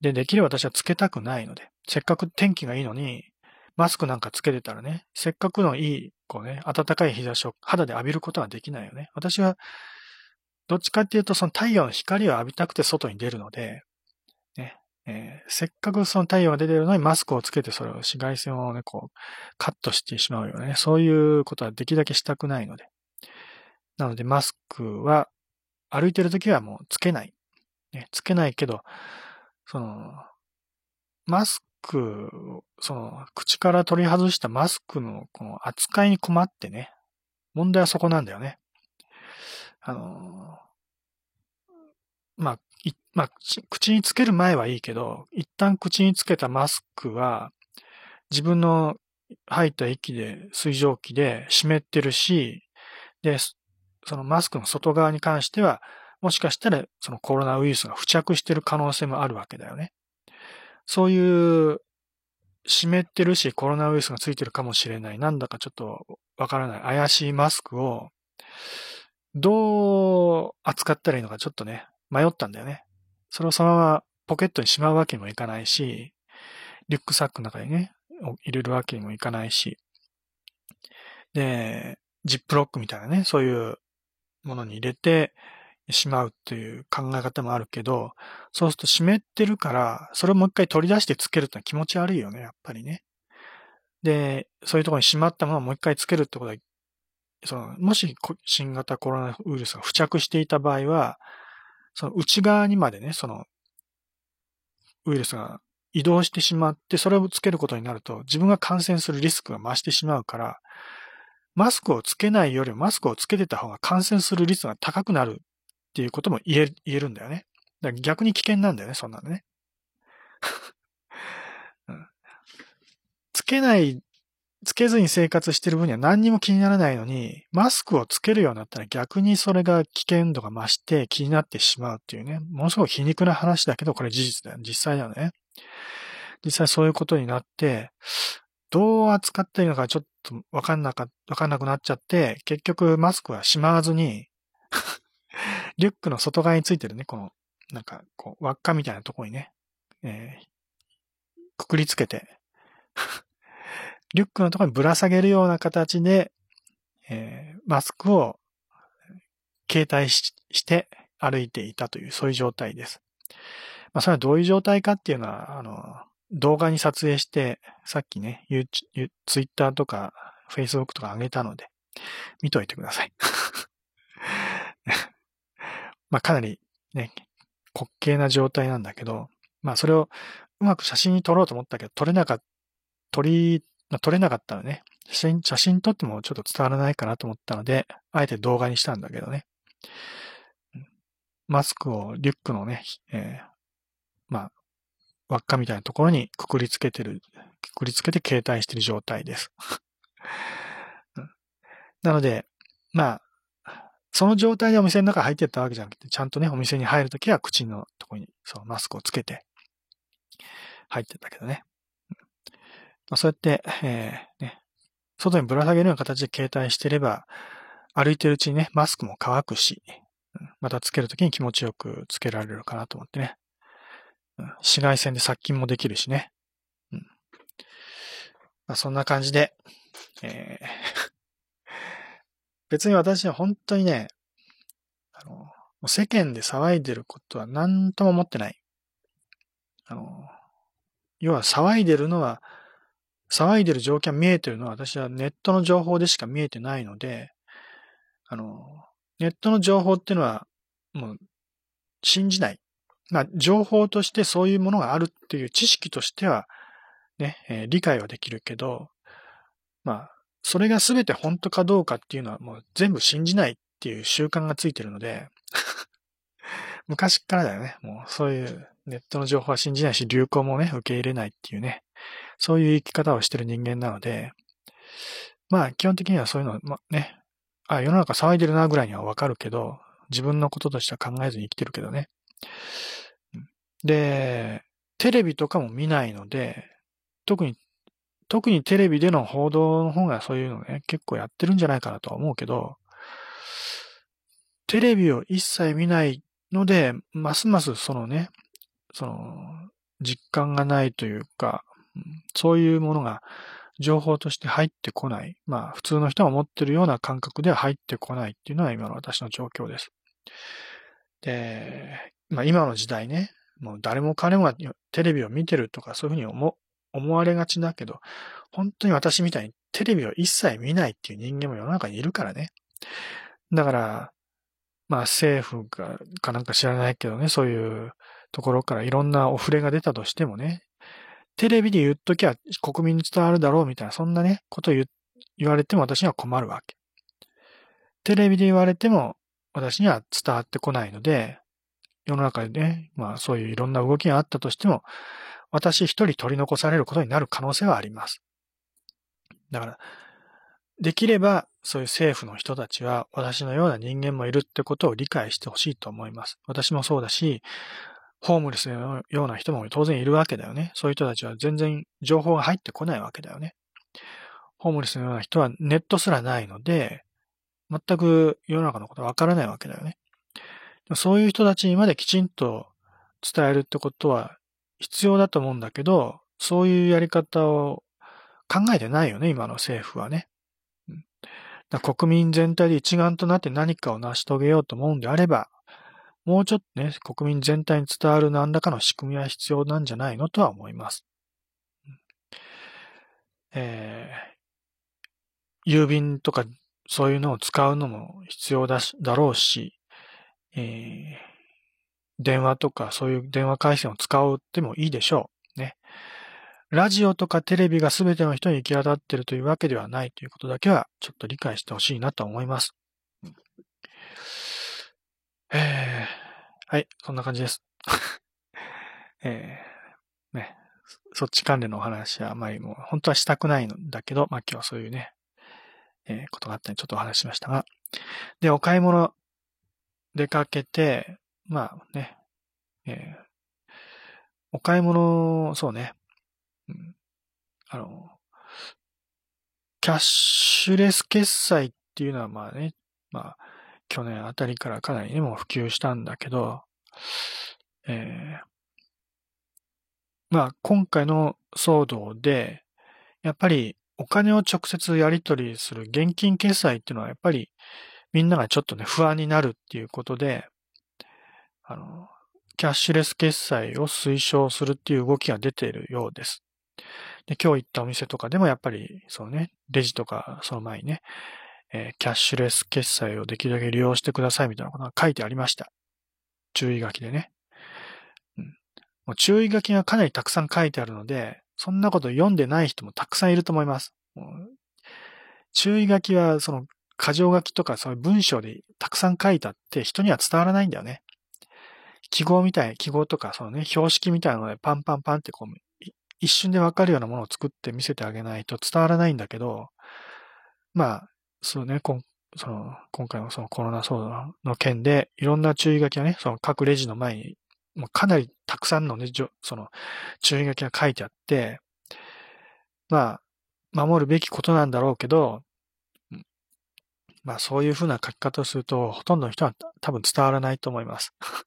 で、できれば私はつけたくないので、せっかく天気がいいのに、マスクなんかつけてたらね、せっかくのいい、こうね、暖かい日差しを肌で浴びることはできないよね。私はどっちかっていうと、その太陽の光を浴びたくて外に出るので、えー、せっかくその太陽が出てるのにマスクをつけてそれを紫外線をね、こう、カットしてしまうよね。そういうことはできるだけしたくないので。なので、マスクは歩いてるときはもうつけない。ね、つけないけど、その、マスク、その、口から取り外したマスクのこの扱いに困ってね。問題はそこなんだよね。あの、まあ、まあ、口につける前はいいけど、一旦口につけたマスクは、自分の吐いた息で、水蒸気で湿ってるし、で、そのマスクの外側に関しては、もしかしたらそのコロナウイルスが付着してる可能性もあるわけだよね。そういう湿ってるしコロナウイルスがついてるかもしれない。なんだかちょっとわからない怪しいマスクをどう扱ったらいいのかちょっとね、迷ったんだよね。それをそのままポケットにしまうわけにもいかないし、リュックサックの中にね、入れるわけにもいかないし、で、ジップロックみたいなね、そういうものに入れてしまうっていう考え方もあるけど、そうすると湿ってるから、それをもう一回取り出してつけるってのは気持ち悪いよね、やっぱりね。で、そういうところにしまったものをもう一回つけるってことは、その、もし新型コロナウイルスが付着していた場合は、その内側にまでね、その、ウイルスが移動してしまって、それをつけることになると、自分が感染するリスクが増してしまうから、マスクをつけないよりマスクをつけてた方が感染する率が高くなるっていうことも言え言えるんだよね。だから逆に危険なんだよね、そんなのね。[laughs] つけない、つけずに生活してる分には何にも気にならないのに、マスクをつけるようになったら逆にそれが危険度が増して気になってしまうっていうね、ものすごく皮肉な話だけど、これ事実だよ。実際だよね。実際そういうことになって、どう扱っていいのかちょっとわかんなか、わかんなくなっちゃって、結局マスクはしまわずに [laughs] リュックの外側についてるね、この、なんか、こう、輪っかみたいなとこにね、えー、くくりつけてリュックのところにぶら下げるような形で、えー、マスクを携帯して歩いていたという、そういう状態です。まあ、それはどういう状態かっていうのは、あの、動画に撮影して、さっきね、Twitter とか Facebook とか上げたので、見といてください。[laughs] まあかなりね、滑稽な状態なんだけど、まあそれをうまく写真に撮ろうと思ったけど、撮れなかった、撮り、まあ、撮れなかったのね。写真、写真撮ってもちょっと伝わらないかなと思ったので、あえて動画にしたんだけどね。マスクをリュックのね、えー、まあ、輪っかみたいなところにくくりつけてる、くくりつけて携帯してる状態です。[laughs] なので、まあ、その状態でお店の中入ってったわけじゃなくて、ちゃんとね、お店に入るときは口のとこにそうマスクをつけて入ってたけどね。まあ、そうやって、えー、ね、外にぶら下げるような形で携帯してれば、歩いてるうちにね、マスクも乾くし、またつけるときに気持ちよくつけられるかなと思ってね。紫外線で殺菌もできるしね。うん。まあ、そんな感じで、えー、[laughs] 別に私は本当にね、あの、世間で騒いでることは何とも思ってない。あの、要は騒いでるのは、騒いでる状況が見えてるのは私はネットの情報でしか見えてないので、あの、ネットの情報っていうのはもう信じない。まあ、情報としてそういうものがあるっていう知識としては、ね、えー、理解はできるけど、まあ、それが全て本当かどうかっていうのはもう全部信じないっていう習慣がついてるので [laughs] 昔からだよね。もうそういうネットの情報は信じないし、流行もね、受け入れないっていうね、そういう生き方をしてる人間なので、まあ基本的にはそういうの、まあね、あ、世の中騒いでるなぐらいにはわかるけど、自分のこととしては考えずに生きてるけどね。で、テレビとかも見ないので、特に、特にテレビでの報道の方がそういうのね、結構やってるんじゃないかなとは思うけど、テレビを一切見ないので、ますますそのね、その、実感がないというか、そういうものが情報として入ってこない。まあ、普通の人が思ってるような感覚では入ってこないっていうのは今の私の状況です。で、まあ今の時代ね、もう誰も彼もがテレビを見てるとかそういうふうに思、思われがちだけど、本当に私みたいにテレビを一切見ないっていう人間も世の中にいるからね。だから、まあ政府が、かなんか知らないけどね、そういうところからいろんなお触れが出たとしてもね、テレビで言っときゃ国民に伝わるだろうみたいな、そんなね、こと言言われても私には困るわけ。テレビで言われても私には伝わってこないので、世の中でね、まあそういういろんな動きがあったとしても、私一人取り残されることになる可能性はあります。だから、できればそういう政府の人たちは私のような人間もいるってことを理解してほしいと思います。私もそうだし、ホームレスのような人も当然いるわけだよね。そういう人たちは全然情報が入ってこないわけだよね。ホームレスのような人はネットすらないので、全く世の中のことわからないわけだよね。そういう人たちにまできちんと伝えるってことは必要だと思うんだけど、そういうやり方を考えてないよね、今の政府はね。国民全体で一丸となって何かを成し遂げようと思うんであれば、もうちょっとね、国民全体に伝わる何らかの仕組みは必要なんじゃないのとは思います。えー、郵便とかそういうのを使うのも必要だし、だろうし、えー、電話とかそういう電話回線を使うってもいいでしょう。ね。ラジオとかテレビが全ての人に行き渡ってるというわけではないということだけはちょっと理解してほしいなと思います。えー、はい、そんな感じです。[laughs] えー、ね、そっち関連のお話はあまりもう本当はしたくないんだけど、まあ今日はそういうね、えー、ことがあったんでちょっとお話しましたが。で、お買い物出かけて、まあね、えー、お買い物、そうね、うん、あの、キャッシュレス決済っていうのはまあね、まあ、去年あたりからかなりね、もう普及したんだけど、えー、まあ、今回の騒動で、やっぱりお金を直接やり取りする現金決済っていうのはやっぱりみんながちょっとね、不安になるっていうことで、あの、キャッシュレス決済を推奨するっていう動きが出ているようです。で、今日行ったお店とかでもやっぱり、そうね、レジとかその前にね、えー、キャッシュレス決済をできるだけ利用してくださいみたいなことが書いてありました。注意書きでね。うん、もう注意書きがかなりたくさん書いてあるので、そんなこと読んでない人もたくさんいると思います。注意書きは、その、箇条書きとかそういう文章でたくさん書いたって人には伝わらないんだよね。記号みたい、記号とか、そのね、標識みたいなのでパンパンパンってこう、一瞬でわかるようなものを作って見せてあげないと伝わらないんだけど、まあ、そうね、こんその今回のそのコロナ騒動の件で、いろんな注意書きがね、その各レジの前に、もうかなりたくさんのね、その注意書きが書いてあって、まあ、守るべきことなんだろうけど、まあそういうふうな書き方をすると、ほとんどの人は多分伝わらないと思います。[laughs]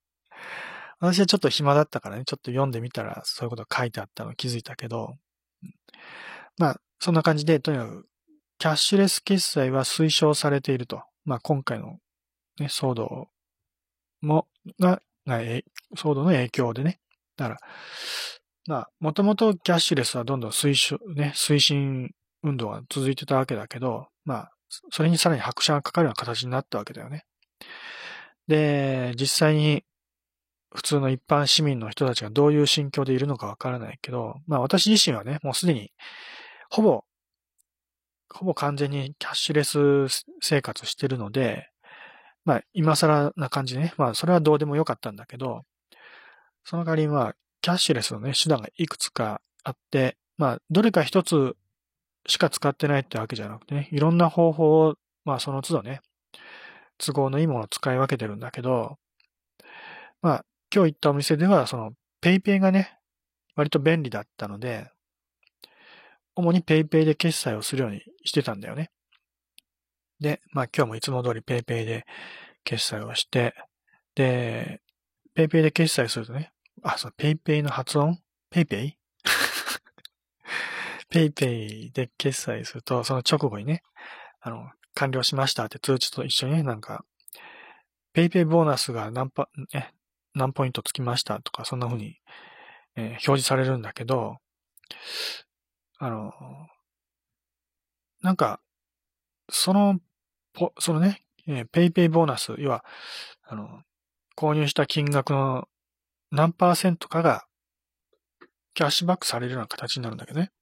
私はちょっと暇だったからね、ちょっと読んでみたらそういうこと書いてあったの気づいたけど、まあ、そんな感じで、とにかく、キャッシュレス決済は推奨されていると。まあ、今回の、ね、騒動も、が、が騒動の影響でね。だから、まあ、もともとキャッシュレスはどんどん推奨、ね、推進運動が続いてたわけだけど、まあ、それにさらに拍車がかかるような形になったわけだよね。で、実際に普通の一般市民の人たちがどういう心境でいるのかわからないけど、まあ私自身はね、もうすでに、ほぼ、ほぼ完全にキャッシュレス生活してるので、まあ今更な感じね、まあそれはどうでもよかったんだけど、その代わりまあ、キャッシュレスのね、手段がいくつかあって、まあ、どれか一つしか使ってないってわけじゃなくてね、いろんな方法を、まあその都度ね、都合のいいものを使い分けてるんだけど、まあ、今日行ったお店では、その、 PayPay がね、割と便利だったので、主に PayPay で決済をするようにしてたんだよね。で、まあ今日もいつも通り PayPay で決済をして、で、 PayPay で決済するとね、あ、そう、 PayPay の発音？ PayPay PayPay で決済すると、その直後にね、あの、完了しましたって通知と一緒にね、なんか、 PayPay ボーナスが何パ、え、何ポイントつきましたとか、そんな風に、えー、表示されるんだけど、あの、なんか、その、そのね、えー、ペイペイボーナス、要は、あの、購入した金額の何パーセントかがキャッシュバックされるような形になるんだけどね。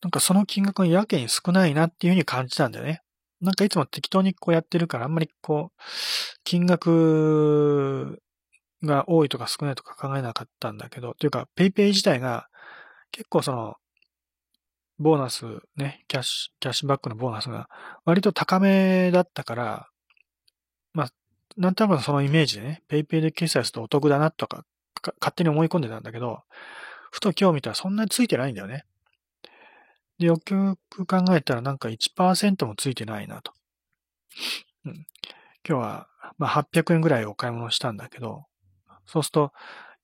なんかその金額がやけに少ないなっていうふうに感じたんだよね。なんかいつも適当にこうやってるからあんまりこう、金額が多いとか少ないとか考えなかったんだけど、というか PayPay 自体が結構その、ボーナスね、キャッシュ、キャッシュバックのボーナスが割と高めだったから、まあ、なんとなくそのイメージでね、ペイペイで決済するとお得だなとか、か勝手に思い込んでたんだけど、ふと今日見たらそんなについてないんだよね。で、よくよく考えたらなんか1%もついてないなと。うん、今日は、まあ、800円ぐらいお買い物したんだけど、そうすると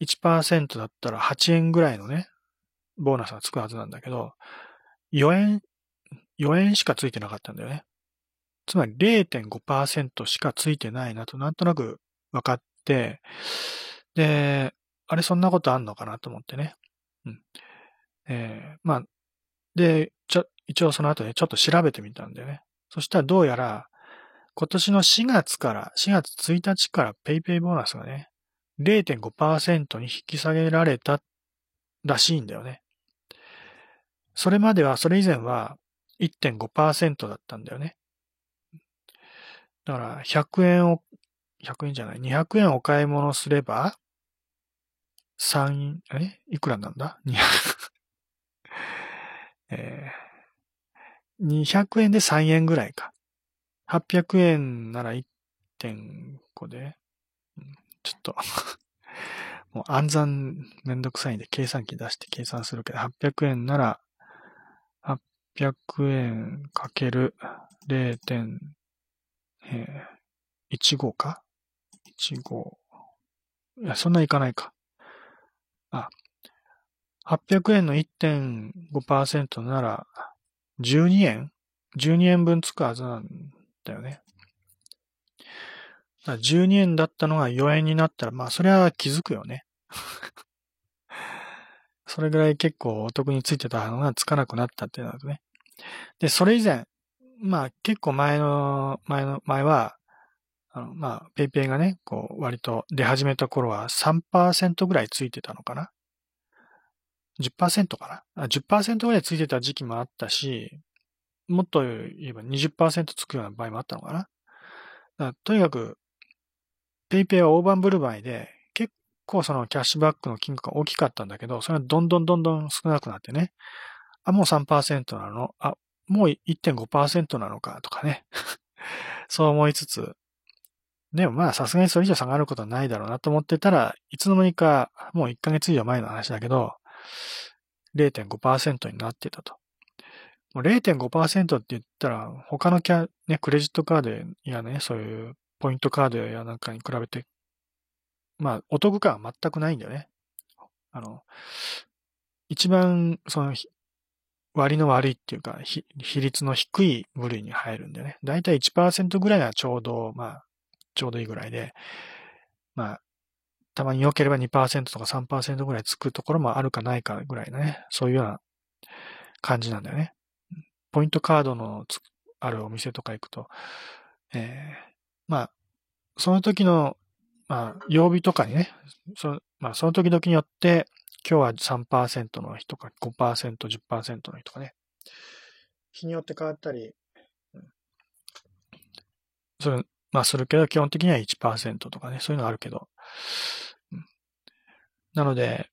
1%だったら8円ぐらいのね、ボーナスがつくはずなんだけど、4円、4円しかついてなかったんだよね。つまり0.5%しかついてないなとなんとなく分かって、で、あれそんなことあんのかなと思ってね。うん。えー、まあ、で、ちょ、一応その後ね、ちょっと調べてみたんだよね。そしたらどうやら、今年の4月から、4月1日から PayPay ボーナスがね、0.5%に引き下げられたらしいんだよね。それまでは、それ以前は1.5%だったんだよね。だから100円を、100円じゃない、200円お買い物すれば、3、え？いくらなんだ ?200 [laughs] えー、200円で3円ぐらいか。800円なら1.5で、ちょっと [laughs] もう暗算めんどくさいんで計算機出して計算するけど、800円なら、800円かける0.15か ?15。いや、そんないかないか。あ、800円の1.5%なら、12円 ?12 円分つくはずなんだよね。12円だったのが4円になったら、まあ、それは気づくよね。[laughs] それぐらい結構お得についてたのがつかなくなったってなるとね。で、それ以前、まあ結構前の、前の、前は、あの、まあ、ペイペイがね、こう、割と出始めた頃は3%ぐらいついてたのかな ?10% かな？あ ?10% ぐらいついてた時期もあったし、もっと言えば20%つくような場合もあったのかな？とにかく、ペイペイは大盤振る舞いで、結構そのキャッシュバックの金額が大きかったんだけど、それはどんどんどんどん少なくなってね、あ、もう3%なの？あ、もう1.5%なのか？とかね。[laughs] そう思いつつ、でもまあさすがにそれ以上下がることはないだろうなと思ってたら、いつの間にかもう1ヶ月以上前の話だけど、0.5%になってたと。もう0.5%って言ったら、他のキャ、ね、クレジットカードやね、そういうポイントカードやなんかに比べて、まあ、お得感は全くないんだよね。あの、一番、その、割の悪いっていうか、比率の低い部類に入るんでね。だいたい1%ぐらいがちょうど、まあ、ちょうどいいぐらいで、まあ、たまに良ければ2%とか3%ぐらいつくところもあるかないかぐらいのね、そういうような感じなんだよね。ポイントカードのあるお店とか行くと、えー、まあ、その時の、まあ、曜日とかにね、そ、まあ、その時々によって、今日は3%の人か5%、10%の人かね、日によって変わったり、うん、それ、まあ、するけど、基本的には1%とかね、そういうのあるけど、うん、なので、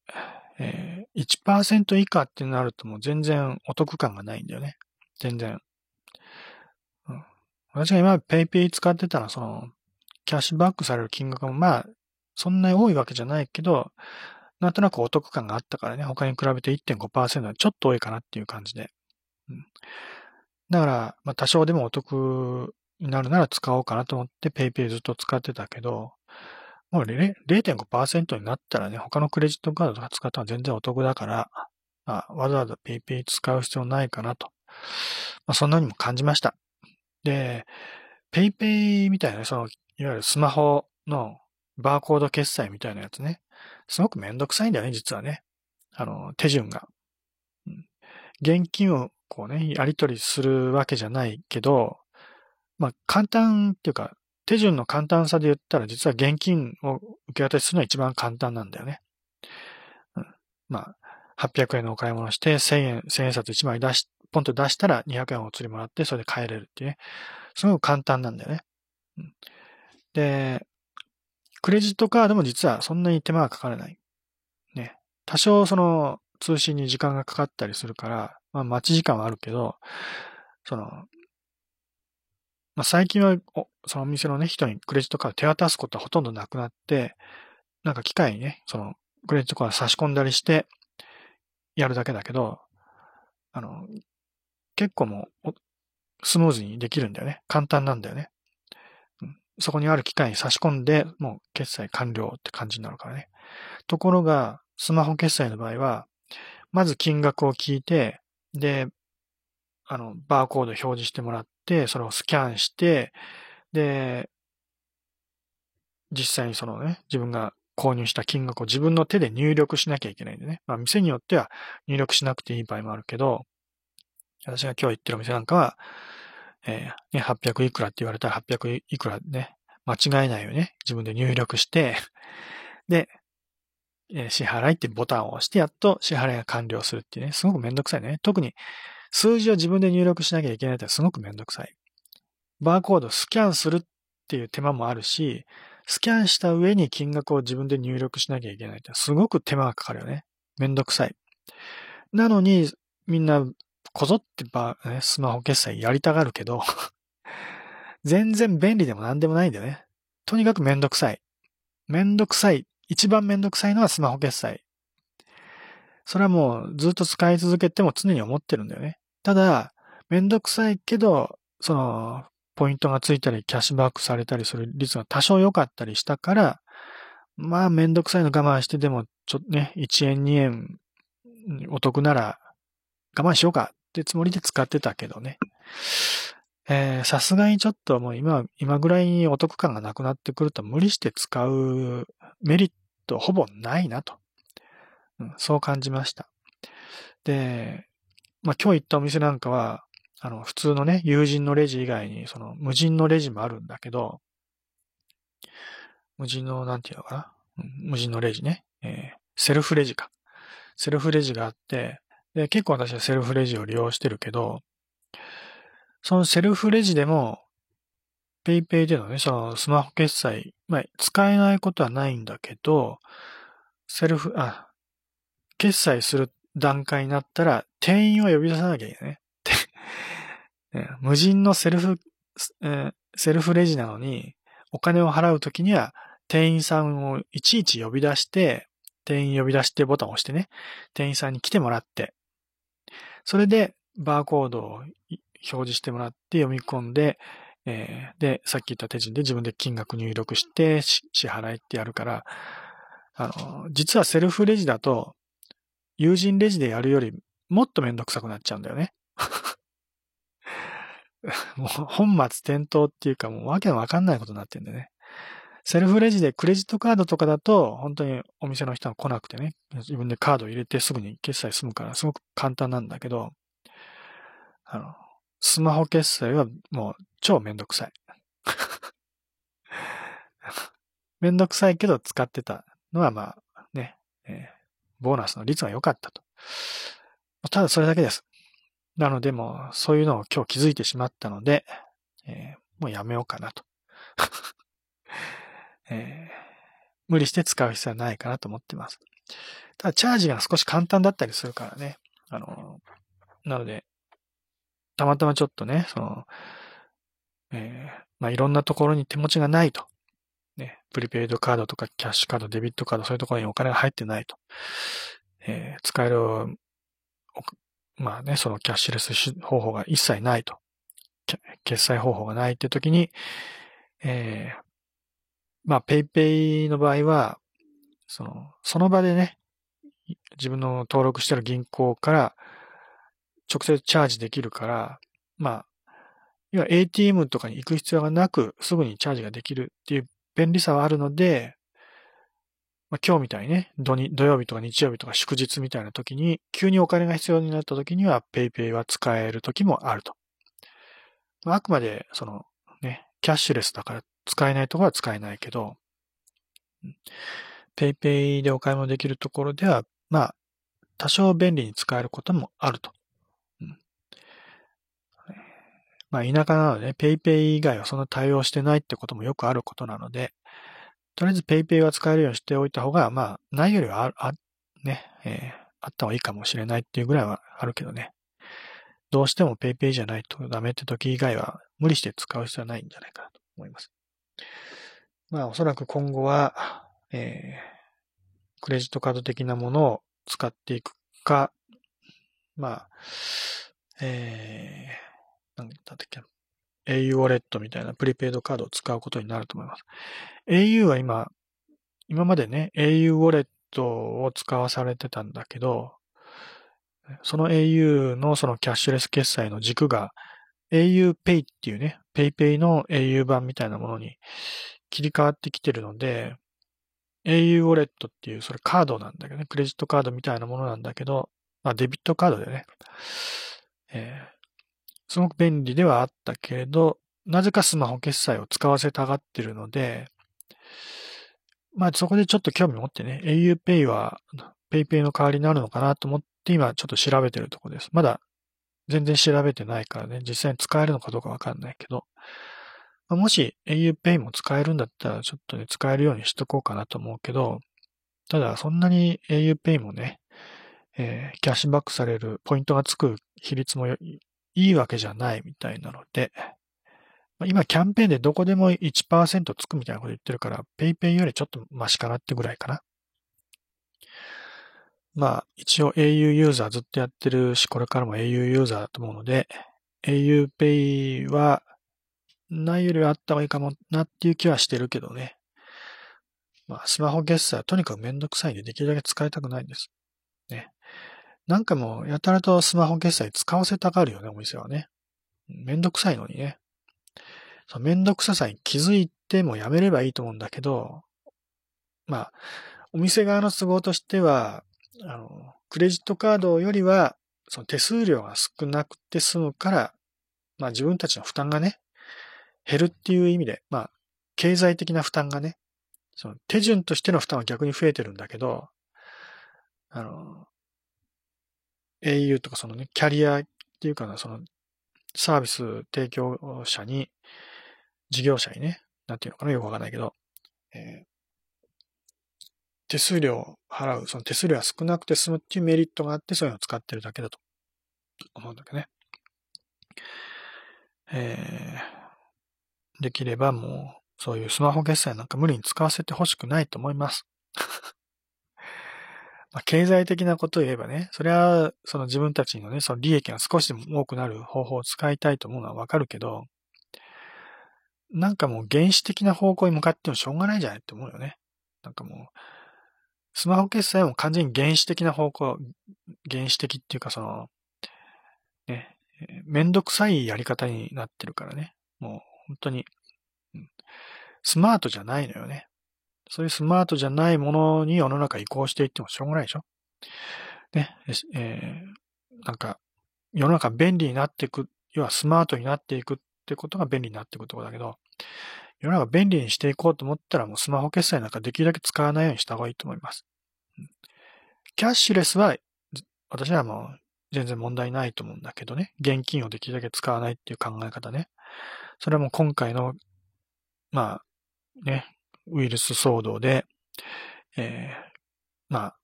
えー、1%以下ってなるともう全然お得感がないんだよね。全然。私が今 PayPay 使ってたら、その、キャッシュバックされる金額もまあ、そんなに多いわけじゃないけど、なんとなくお得感があったからね、他に比べて1.5%はちょっと多いかなっていう感じで。うん、だから、まあ多少でもお得になるなら使おうかなと思って PayPay ずっと使ってたけど、もう0.5%になったらね、他のクレジットカードとか使ったら全然お得だから、まあ、わざわざ PayPay 使う必要ないかなと。まあ、そんなにも感じました。で、PayPay みたいな、その、いわゆるスマホのバーコード決済みたいなやつね。すごくめんどくさいんだよね、実はね。あの、手順が。うん、現金をこうね、やり取りするわけじゃないけど、まあ、簡単っていうか、手順の簡単さで言ったら、実は現金を受け渡しするのは一番簡単なんだよね。うん、まあ、800円のお買い物して、1000円、1000円札1枚出し、ポンと出したら200円お釣りもらって、それで帰れるっていうね。すごく簡単なんだよね。うん、で、クレジットカードも実はそんなに手間がかからない。ね。多少その通信に時間がかかったりするから、まあ待ち時間はあるけど、その、まあ最近はおそのお店のね、人にクレジットカード手渡すことはほとんどなくなって、なんか機械にね、そのクレジットカード差し込んだりしてやるだけだけど、あの、結構もうスムーズにできるんだよね。簡単なんだよね。そこにある機械に差し込んで、もう決済完了って感じになるからね。ところが、スマホ決済の場合は、まず金額を聞いて、で、あの、バーコード表示してもらって、それをスキャンして、で、実際にそのね、自分が購入した金額を自分の手で入力しなきゃいけないんでね。まあ、店によっては入力しなくていい場合もあるけど、私が今日行ってるお店なんかは、えー、ね、800いくらって言われたら800いくらね、間違えないよね、自分で入力して、[laughs] で、え、支払いってボタンを押して、やっと支払いが完了するっていうね、すごくめんどくさいね。特に数字を自分で入力しなきゃいけないってすごくめんどくさい。バーコードスキャンするっていう手間もあるし、スキャンした上に金額を自分で入力しなきゃいけないってすごく手間がかかるよね。めんどくさい。なのに、みんなこぞってば、ね、スマホ決済やりたがるけど [laughs] 全然便利でも何でもないんだよね。とにかくめんどくさい。めんどくさい。一番めんどくさいのはスマホ決済。それはもうずっと使い続けても常に思ってるんだよね。ただ、めんどくさいけど、その、ポイントがついたり、キャッシュバックされたりする率が多少良かったりしたから、まあめんどくさいの我慢してでも、ちょっとね、1円2円お得なら我慢しようかってつもりで使ってたけどね。え、さすがにちょっともう今、今ぐらいにお得感がなくなってくると無理して使うメリットほぼないなと。うん、そう感じました。で、まあ今日行ったお店なんかは、あの、普通のね、友人のレジ以外に、その無人のレジもあるんだけど、無人の、なんていうのかな、うん、無人のレジね、えー、セルフレジか。セルフレジがあって、で、結構私はセルフレジを利用してるけど、そのセルフレジでも、 PayPay でのね、そのスマホ決済、まあ、使えないことはないんだけど、セルフ、あ、決済する段階になったら、店員を呼び出さなきゃいけない [laughs] ね。無人のセルフ、えー、セルフレジなのに、お金を払うときには、店員さんをいちいち呼び出して、店員呼び出してボタンを押してね、店員さんに来てもらって、それでバーコードを表示してもらって読み込んで、えー、で、さっき言った手順で自分で金額入力して支払いってやるから、あの、実はセルフレジだと、友人レジでやるよりもっとめんどくさくなっちゃうんだよね。[laughs] もう本末転倒っていうかもうわけのわかんないことになってんだよね。セルフレジでクレジットカードとかだと、本当にお店の人が来なくてね、自分でカード入れてすぐに決済済むから、すごく簡単なんだけど、あの、スマホ決済はもう超めんどくさい。[laughs] めんどくさいけど使ってたのはまあね、えー、ボーナスの率が良かったと。ただそれだけです。なのでもうそういうのを今日気づいてしまったので、えー、もうやめようかなと。えー、無理して使う必要はないかなと思ってます。ただ、チャージが少し簡単だったりするからね。あの、なので、たまたまちょっとね、その、えー、まあ、いろんなところに手持ちがないと。ね、プリペイドカードとかキャッシュカード、デビットカード、そういうところにお金が入ってないと。えー、使える、まあね、そのキャッシュレス方法が一切ないと。決済方法がないって時に、えー、まあ、ペイペイの場合は、その、その場でね、自分の登録してる銀行から直接チャージできるから、まあ、要は ATM とかに行く必要がなく、すぐにチャージができるっていう便利さはあるので、まあ、今日みたいにね、土土曜日とか日曜日とか祝日みたいな時に、急にお金が必要になった時には PayPay は使える時もあると。まあ、あくまで、その、ね、キャッシュレスだから使えないところは使えないけど、 PayPay でお買い物できるところでは、まあ、多少便利に使えることもあると。うん、まあ、田舎なので、ね、 PayPay 以外はそんな対応してないってこともよくあることなので、とりあえず PayPay は使えるようにしておいた方が、まあ、ないよりはあ、ね、えー、あった方がいいかもしれないっていうぐらいはあるけどね。どうしても PayPay じゃないとダメって時以外は無理して使う必要はないんじゃないかなと思います。まあおそらく今後は、えー、クレジットカード的なものを使っていくか、まあ、えー、なんだったっけ au ウォレットみたいなプリペイドカードを使うことになると思います。au は今、今までね、au ウォレットを使わされてたんだけど、その au のそのキャッシュレス決済の軸が au Pay っていうね、PayPay の au 版みたいなものに切り替わってきてるので、au ウォレットっていうそれカードなんだけどね、クレジットカードみたいなものなんだけど、まあデビットカードでね、えー、すごく便利ではあったけれど、なぜかスマホ決済を使わせたがってるので、まあそこでちょっと興味持ってね、auPay は PayPay の代わりになるのかなと思って今ちょっと調べてるところです。まだ全然調べてないからね、実際に使えるのかどうかわかんないけど、まあ、もし auPay も使えるんだったらちょっとね、使えるようにしとこうかなと思うけど、ただそんなに auPay もね、えー、キャッシュバックされるポイントがつく比率もいいわけじゃないみたいなので、まあ、今キャンペーンでどこでも1%つくみたいなこと言ってるから、PayPay よりちょっとマシかなってぐらいかな。まあ、一応 au ユーザーずっとやってるし、これからも au ユーザーだと思うので、auPay はないよりはあった方がいいかもなっていう気はしてるけどね。まあ、スマホ決済はとにかくめんどくさいんで、できるだけ使いたくないんです。ね。なんかもう、やたらとスマホ決済使わせたがるよね、お店はね。めんどくさいのにね。そのめんどくささに気づいてもやめればいいと思うんだけど、まあ、お店側の都合としては、あの、クレジットカードよりは、その手数料が少なくて済むから、まあ自分たちの負担がね、減るっていう意味で、まあ、経済的な負担がね、その手順としての負担は逆に増えてるんだけど、あの、au とかそのね、キャリアっていうかな、そのサービス提供者に、事業者にね、なんていうのかな、よくわかんないけど、えー、手数料を払う、その手数料が少なくて済むっていうメリットがあって、そういうのを使ってるだけだと思うんだけどね。えー、できればもう、そういうスマホ決済なんか無理に使わせてほしくないと思います。[laughs] まあ、経済的なことを言えばね、それは、その自分たちのね、その利益が少しでも多くなる方法を使いたいと思うのはわかるけど、なんかもう原始的な方向に向かってもしょうがないじゃないって思うよね。なんかもう、スマホ決済も完全に原始的な方向、原始的っていうかその、ね、めんどくさいやり方になってるからね。もう本当に、スマートじゃないのよね。そういうスマートじゃないものに世の中移行していってもしょうがないでしょね、えー、なんか、世の中便利になっていく、要はスマートになっていくってことが便利になっていくってことだけど、世の中便利にしていこうと思ったらもうスマホ決済なんかできるだけ使わないようにした方がいいと思います。キャッシュレスは、私はもう全然問題ないと思うんだけどね。現金をできるだけ使わないっていう考え方ね。それはもう今回の、まあ、ね、ウイルス騒動で、えー、まあ、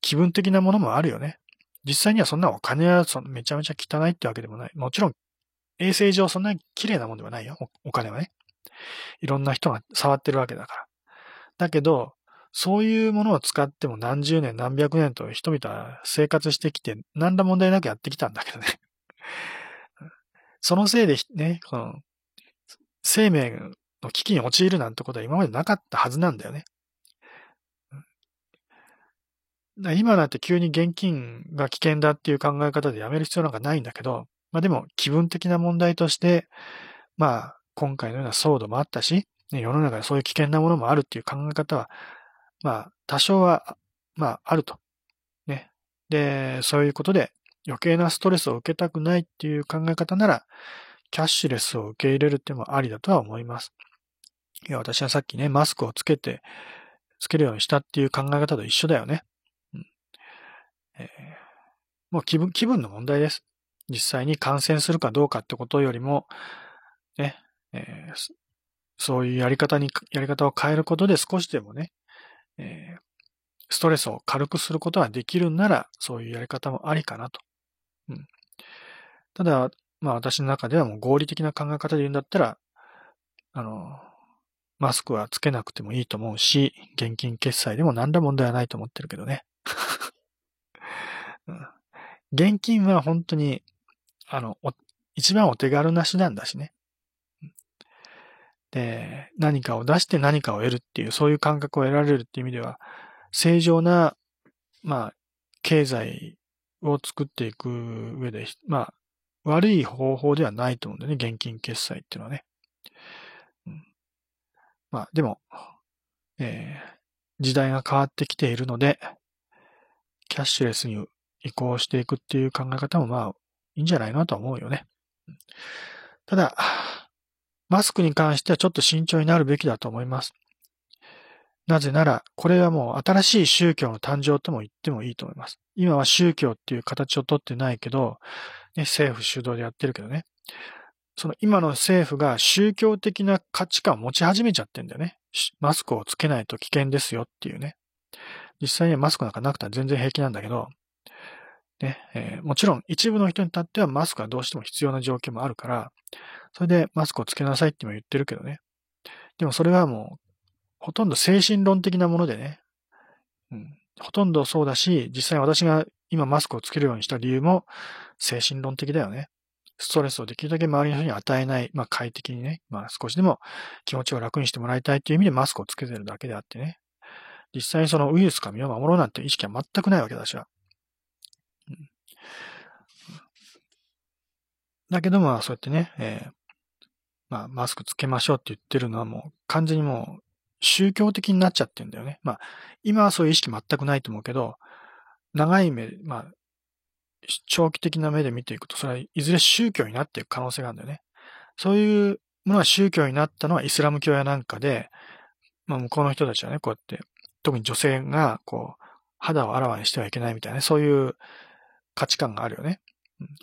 気分的なものもあるよね。実際にはそんなお金はそのめちゃめちゃ汚いってわけでもない。もちろん、衛生上そんなに綺麗なもんではないよ。お金はね。いろんな人が触ってるわけだから。だけど、そういうものを使っても何十年何百年と人々は生活してきて何ら問題なくやってきたんだけどね。[laughs] そのせいでね、この生命の危機に陥るなんてことは今までなかったはずなんだよね。今なんて急に現金が危険だっていう考え方でやめる必要なんかないんだけど、まあでも気分的な問題として、まあ今回のような騒動もあったし、ね、世の中でそういう危険なものもあるっていう考え方は、まあ多少は、まああると。ね。で、そういうことで余計なストレスを受けたくないっていう考え方なら、キャッシュレスを受け入れるってもありだとは思います。いや、私はさっきね、マスクをつけて、つけるようにしたっていう考え方と一緒だよね。うんえー、もう気分、気分の問題です。実際に感染するかどうかってことよりも、ね、えー、そういうやり方に、やり方を変えることで少しでもね、えー、ストレスを軽くすることができるなら、そういうやり方もありかなと。うん。ただ、まあ私の中ではもう合理的な考え方で言うんだったら、あの、マスクはつけなくてもいいと思うし、現金決済でも何ら問題はないと思ってるけどね。[laughs] うん、現金は本当に、あの、一番お手軽な手段だしね。で、何かを出して何かを得るっていう、そういう感覚を得られるっていう意味では、正常な、まあ、経済を作っていく上で、まあ、悪い方法ではないと思うんだよね、現金決済っていうのはね。うん、まあ、でも、えー、時代が変わってきているので、キャッシュレスに移行していくっていう考え方もまあ、いいんじゃないのと思うよね。ただ、マスクに関してはちょっと慎重になるべきだと思います。なぜなら、これはもう新しい宗教の誕生とも言ってもいいと思います。今は宗教っていう形をとってないけど、ね、政府主導でやってるけどね。その今の政府が宗教的な価値観を持ち始めちゃってんだよね。マスクをつけないと危険ですよっていうね。実際にはマスクなんかなくては全然平気なんだけど、ね、えー、もちろん一部の人にとってはマスクはどうしても必要な状況もあるから、それでマスクをつけなさいっても言ってるけどね。でもそれはもうほとんど精神論的なものでね、うん、ほとんどそうだし、実際私が今マスクをつけるようにした理由も精神論的だよね。ストレスをできるだけ周りの人に与えない、まあ快適にね、まあ少しでも気持ちを楽にしてもらいたいという意味でマスクをつけてるだけであってね。実際にそのウイルスか身を守ろうなんて意識は全くないわけだしは。うん、だけどまあそうやってね、えー、まあマスクつけましょうって言ってるのはもう完全にもう宗教的になっちゃってんだよね。まあ、今はそういう意識全くないと思うけど、長い目、まあ、長期的な目で見ていくと、それはいずれ宗教になっていく可能性があるんだよね。そういうものが宗教になったのはイスラム教やなんかで、まあ、向こうの人たちはね、こうやって、特に女性が、こう、肌をあらわにしてはいけないみたいな、ね、そういう価値観があるよね。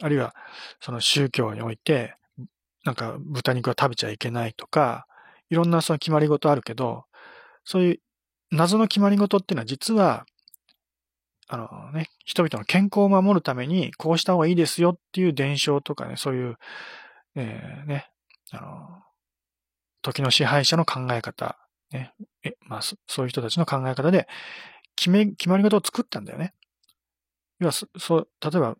あるいは、その宗教において、なんか豚肉は食べちゃいけないとか、いろんなその決まり事あるけど、そういう謎の決まり事っていうのは実は、あのね、人々の健康を守るためにこうした方がいいですよっていう伝承とかね、そういう、えー、ね、あの、時の支配者の考え方、ね、え、まあ、そういう人たちの考え方で、決め、決まり事を作ったんだよね。要は、そう、例えば、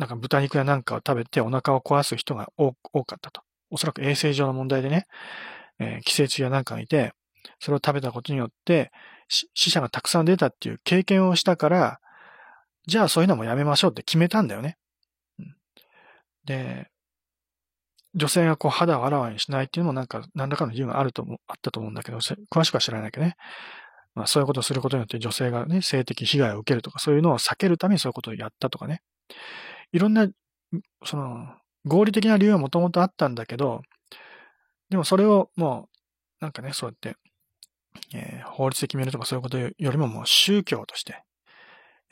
なんか豚肉やなんかを食べてお腹を壊す人が多かったと。おそらく衛生上の問題でね、えー、寄生虫やなんかがいて、それを食べたことによって、死者がたくさん出たっていう経験をしたから、じゃあそういうのもやめましょうって決めたんだよね。で、女性がこう肌をあらわにしないっていうのもなんか何らかの理由があるとも、あったと思うんだけど、詳しくは知らないけどね。まあそういうことをすることによって女性がね、性的被害を受けるとか、そういうのを避けるためにそういうことをやったとかね。いろんな、その、合理的な理由はもともとあったんだけど、でもそれをもう、なんかね、そうやって、えー、法律で決めるとかそういうことよりももう宗教として、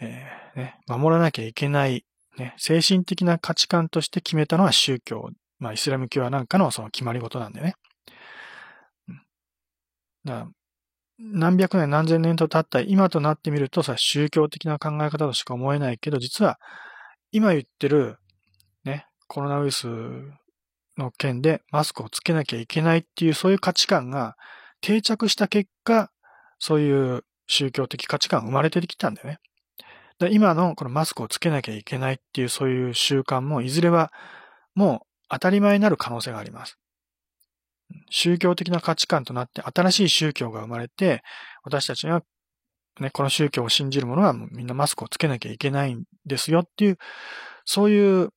えー、ね、守らなきゃいけない、ね、精神的な価値観として決めたのは宗教、まあイスラム教はなんかのその決まり事なんでね。だから何百年何千年と経った今となってみるとさ、宗教的な考え方としか思えないけど、実は今言ってる、ね、コロナウイルスの件でマスクをつけなきゃいけないっていうそういう価値観が定着した結果、そういう宗教的価値観が生まれてきたんだよね。今のこのマスクをつけなきゃいけないっていうそういう習慣もいずれはもう当たり前になる可能性があります。宗教的な価値観となって新しい宗教が生まれて、私たちがね、この宗教を信じる者はみんなマスクをつけなきゃいけないんですよっていう、そういう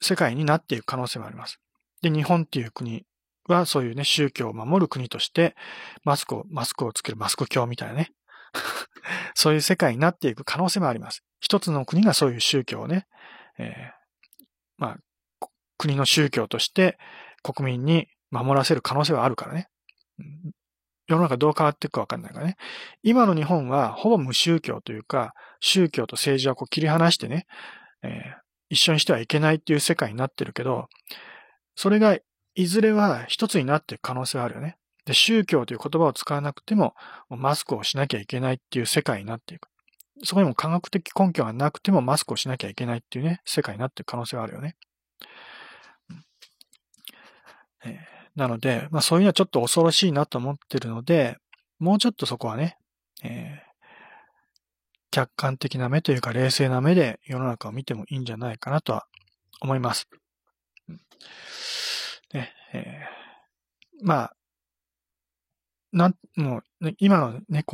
世界になっていく可能性もあります。で、日本っていう国はそういうね、宗教を守る国として、マスクを、マスクをつけるマスク教みたいなね。[laughs] そういう世界になっていく可能性もあります。一つの国がそういう宗教をね、えー、まあ、国の宗教として国民に守らせる可能性はあるからね。世の中どう変わっていくかわかんないからね。今の日本はほぼ無宗教というか、宗教と政治はこう切り離してね、えー、一緒にしてはいけないっていう世界になってるけど、それがいずれは一つになっていく可能性はあるよね。で、宗教という言葉を使わなくても、マスクをしなきゃいけないっていう世界になっていく。そこにも科学的根拠がなくてもマスクをしなきゃいけないっていうね、世界になっていく可能性はあるよね。えー、なので、まあそういうのはちょっと恐ろしいなと思ってるので、もうちょっとそこはね、えー、客観的な目というか冷静な目で世の中を見てもいいんじゃないかなとは思います。ねえー、まあ、なん、もう、ね、今のね、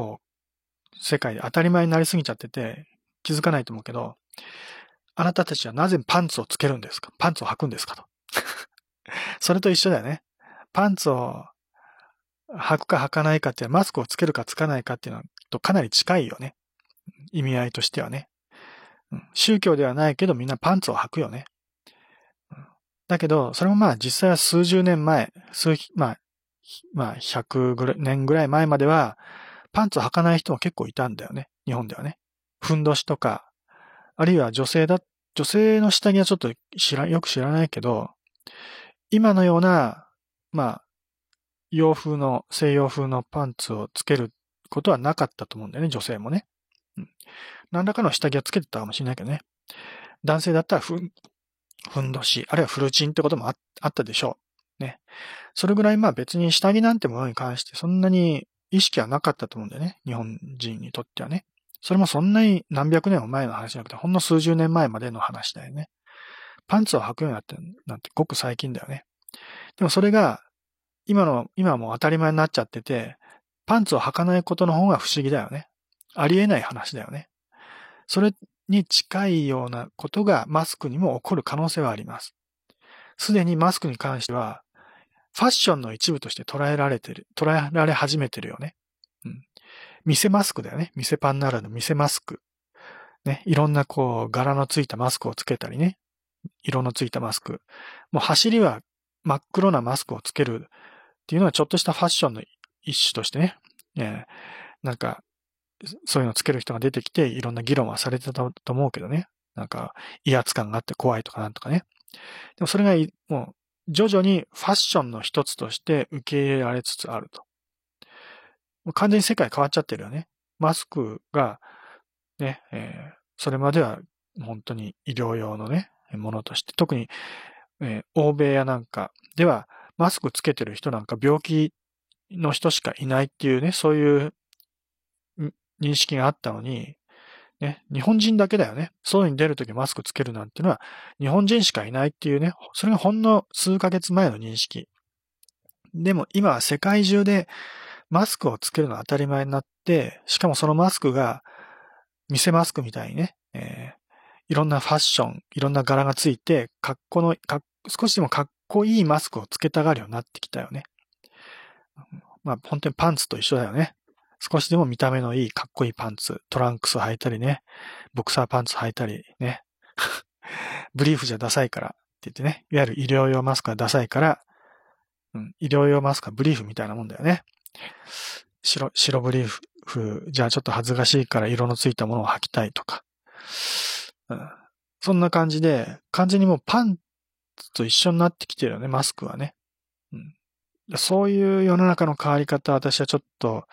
世界で当たり前になりすぎちゃってて気づかないと思うけど、あなたたちはなぜパンツをつけるんですか？パンツを履くんですか？と。[laughs] それと一緒だよね。パンツを履くか履かないかってマスクをつけるかつかないかっていうのとかなり近いよね。意味合いとしてはね。宗教ではないけどみんなパンツを履くよね。だけど、それもまあ実際は数十年前、数、まあ、まあ100年ぐらい前までは、パンツを履かない人も結構いたんだよね。日本ではね。ふんどしとか、あるいは女性だ、女性の下着はちょっと知ら、よく知らないけど、今のような、まあ、洋風の、西洋風のパンツをつけることはなかったと思うんだよね、女性もね。うん。何らかの下着はつけてたかもしれないけどね。男性だったらふん、ふんどし、あるいはフルチンってこともあったでしょう。ね。それぐらいまあ別に下着なんてものに関してそんなに意識はなかったと思うんだよね。日本人にとってはね。それもそんなに何百年も前の話じゃなくて、ほんの数十年前までの話だよね。パンツを履くようになってなんてごく最近だよね。でもそれが、今の、今はもう当たり前になっちゃってて、パンツを履かないことの方が不思議だよね。ありえない話だよね。それに近いようなことがマスクにも起こる可能性はあります。すでにマスクに関しては、ファッションの一部として捉えられてる、捉えられ始めてるよね。うん。店マスクだよね。店パンならぬ店マスク。ね。いろんなこう、柄のついたマスクをつけたりね。色のついたマスク。もう走りは真っ黒なマスクをつけるっていうのはちょっとしたファッションの一種としてね。えー、なんか、そういうのをつける人が出てきて、いろんな議論はされてたと思うけどね。なんか、威圧感があって怖いとかなんとかね。でもそれが、もう、徐々にファッションの一つとして受け入れられつつあると。もう完全に世界変わっちゃってるよね。マスクが、ね、えー、それまでは本当に医療用のね、ものとして、特に、えー、欧米やなんかでは、マスクつけてる人なんか病気の人しかいないっていうね、そういう認識があったのに、ね、日本人だけだよね。外に出るときマスクつけるなんていうのは、日本人しかいないっていうね、それがほんの数ヶ月前の認識。でも今は世界中でマスクをつけるのは当たり前になって、しかもそのマスクが、店マスクみたいにね、えー、いろんなファッション、いろんな柄がついて、格好の、か少しでもかっこいいマスクをつけたがるようになってきたよね。まあ本当にパンツと一緒だよね。少しでも見た目のいいかっこいいパンツ、トランクス履いたりね、ボクサーパンツ履いたりね、[laughs] ブリーフじゃダサいからって言ってね、いわゆる医療用マスクがダサいから、うん、医療用マスクはブリーフみたいなもんだよね。白、白ブリーフ、じゃあちょっと恥ずかしいから色のついたものを履きたいとか。うん、そんな感じで、完全にもうパンと一緒になってきてるよね、マスクはね。うん、そういう世の中の変わり方、私はちょっと、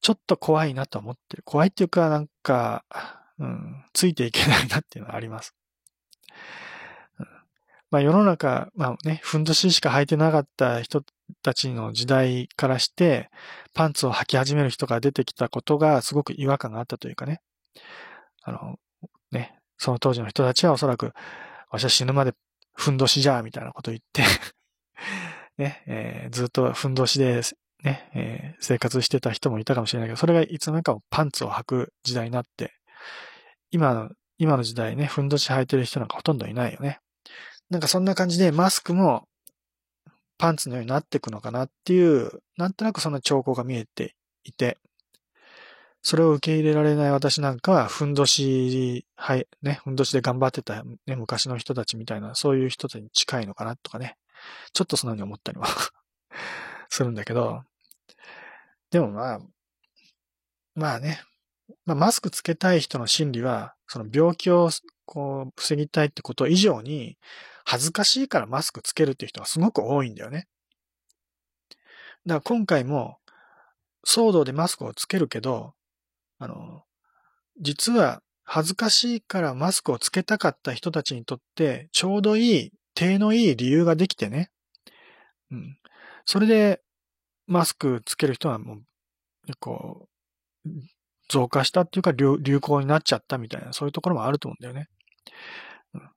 ちょっと怖いなと思ってる。怖いっていうか、なんか、うん、ついていけないなっていうのはあります。まあ世の中、まあね、ふんどししか履いてなかった人たちの時代からして、パンツを履き始める人が出てきたことがすごく違和感があったというかね。あの、ね、その当時の人たちはおそらく、私は死ぬまでふんどしじゃ、みたいなこと言って [laughs] ね、えー、ずっとふんどしでね、えー、生活してた人もいたかもしれないけど、それがいつの間にかパンツを履く時代になって、今の、今の時代ね、ふんどし履いてる人なんかほとんどいないよね。なんかそんな感じでマスクもパンツのようになっていくのかなっていう、なんとなくその兆候が見えていて、それを受け入れられない私なんかは、ふんどし、はい、ね、ふんどしで頑張ってた、ね、昔の人たちみたいな、そういう人たちに近いのかなとかね、ちょっとそのように思ったりも [laughs] するんだけど、でもまあ、まあね、まあ、マスクつけたい人の心理は、その病気をこう防ぎたいってこと以上に、恥ずかしいからマスクつけるっていう人がすごく多いんだよね。だから今回も、騒動でマスクをつけるけど、あの、実は恥ずかしいからマスクをつけたかった人たちにとって、ちょうどいい、手のいい理由ができてね。うん。それで、マスクつける人はもう、こう、増加したっていうか流行になっちゃったみたいな、そういうところもあると思うんだよね。うん、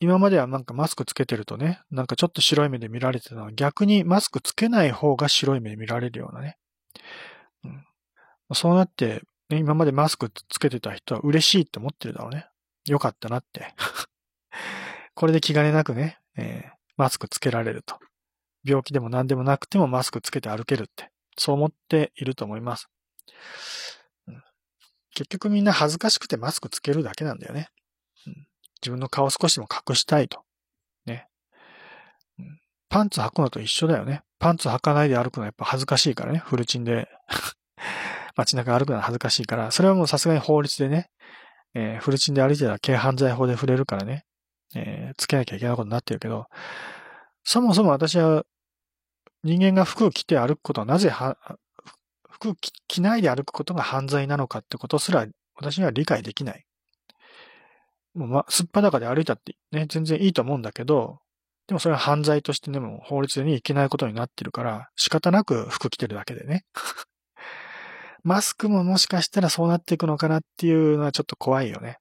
今まではなんかマスクつけてるとね、なんかちょっと白い目で見られてたのは逆にマスクつけない方が白い目で見られるようなね。うん、そうなって、ね、今までマスクつけてた人は嬉しいって思ってるだろうね。よかったなって。[laughs] これで気兼ねなくね、えー、マスクつけられると。病気でも何でもなくてもマスクつけて歩けるって、そう思っていると思います。うん、結局みんな恥ずかしくてマスクつけるだけなんだよね。うん、自分の顔少しでも隠したいと。ね、うん。パンツ履くのと一緒だよね。パンツ履かないで歩くのはやっぱ恥ずかしいからね。フルチンで [laughs] 街中歩くのは恥ずかしいから、それはもうさすがに法律でね、えー、フルチンで歩いてたら軽犯罪法で触れるからね、えー、つけなきゃいけないことになってるけど、そもそも私は人間が服を着て歩くことはなぜは、服着ないで歩くことが犯罪なのかってことすら私には理解できない。もうま、すっぱだかで歩いたってね、全然いいと思うんだけど、でもそれは犯罪としてね、も法律にいけないことになってるから、仕方なく服着てるだけでね。マスクももしかしたらそうなっていくのかなっていうのはちょっと怖いよね。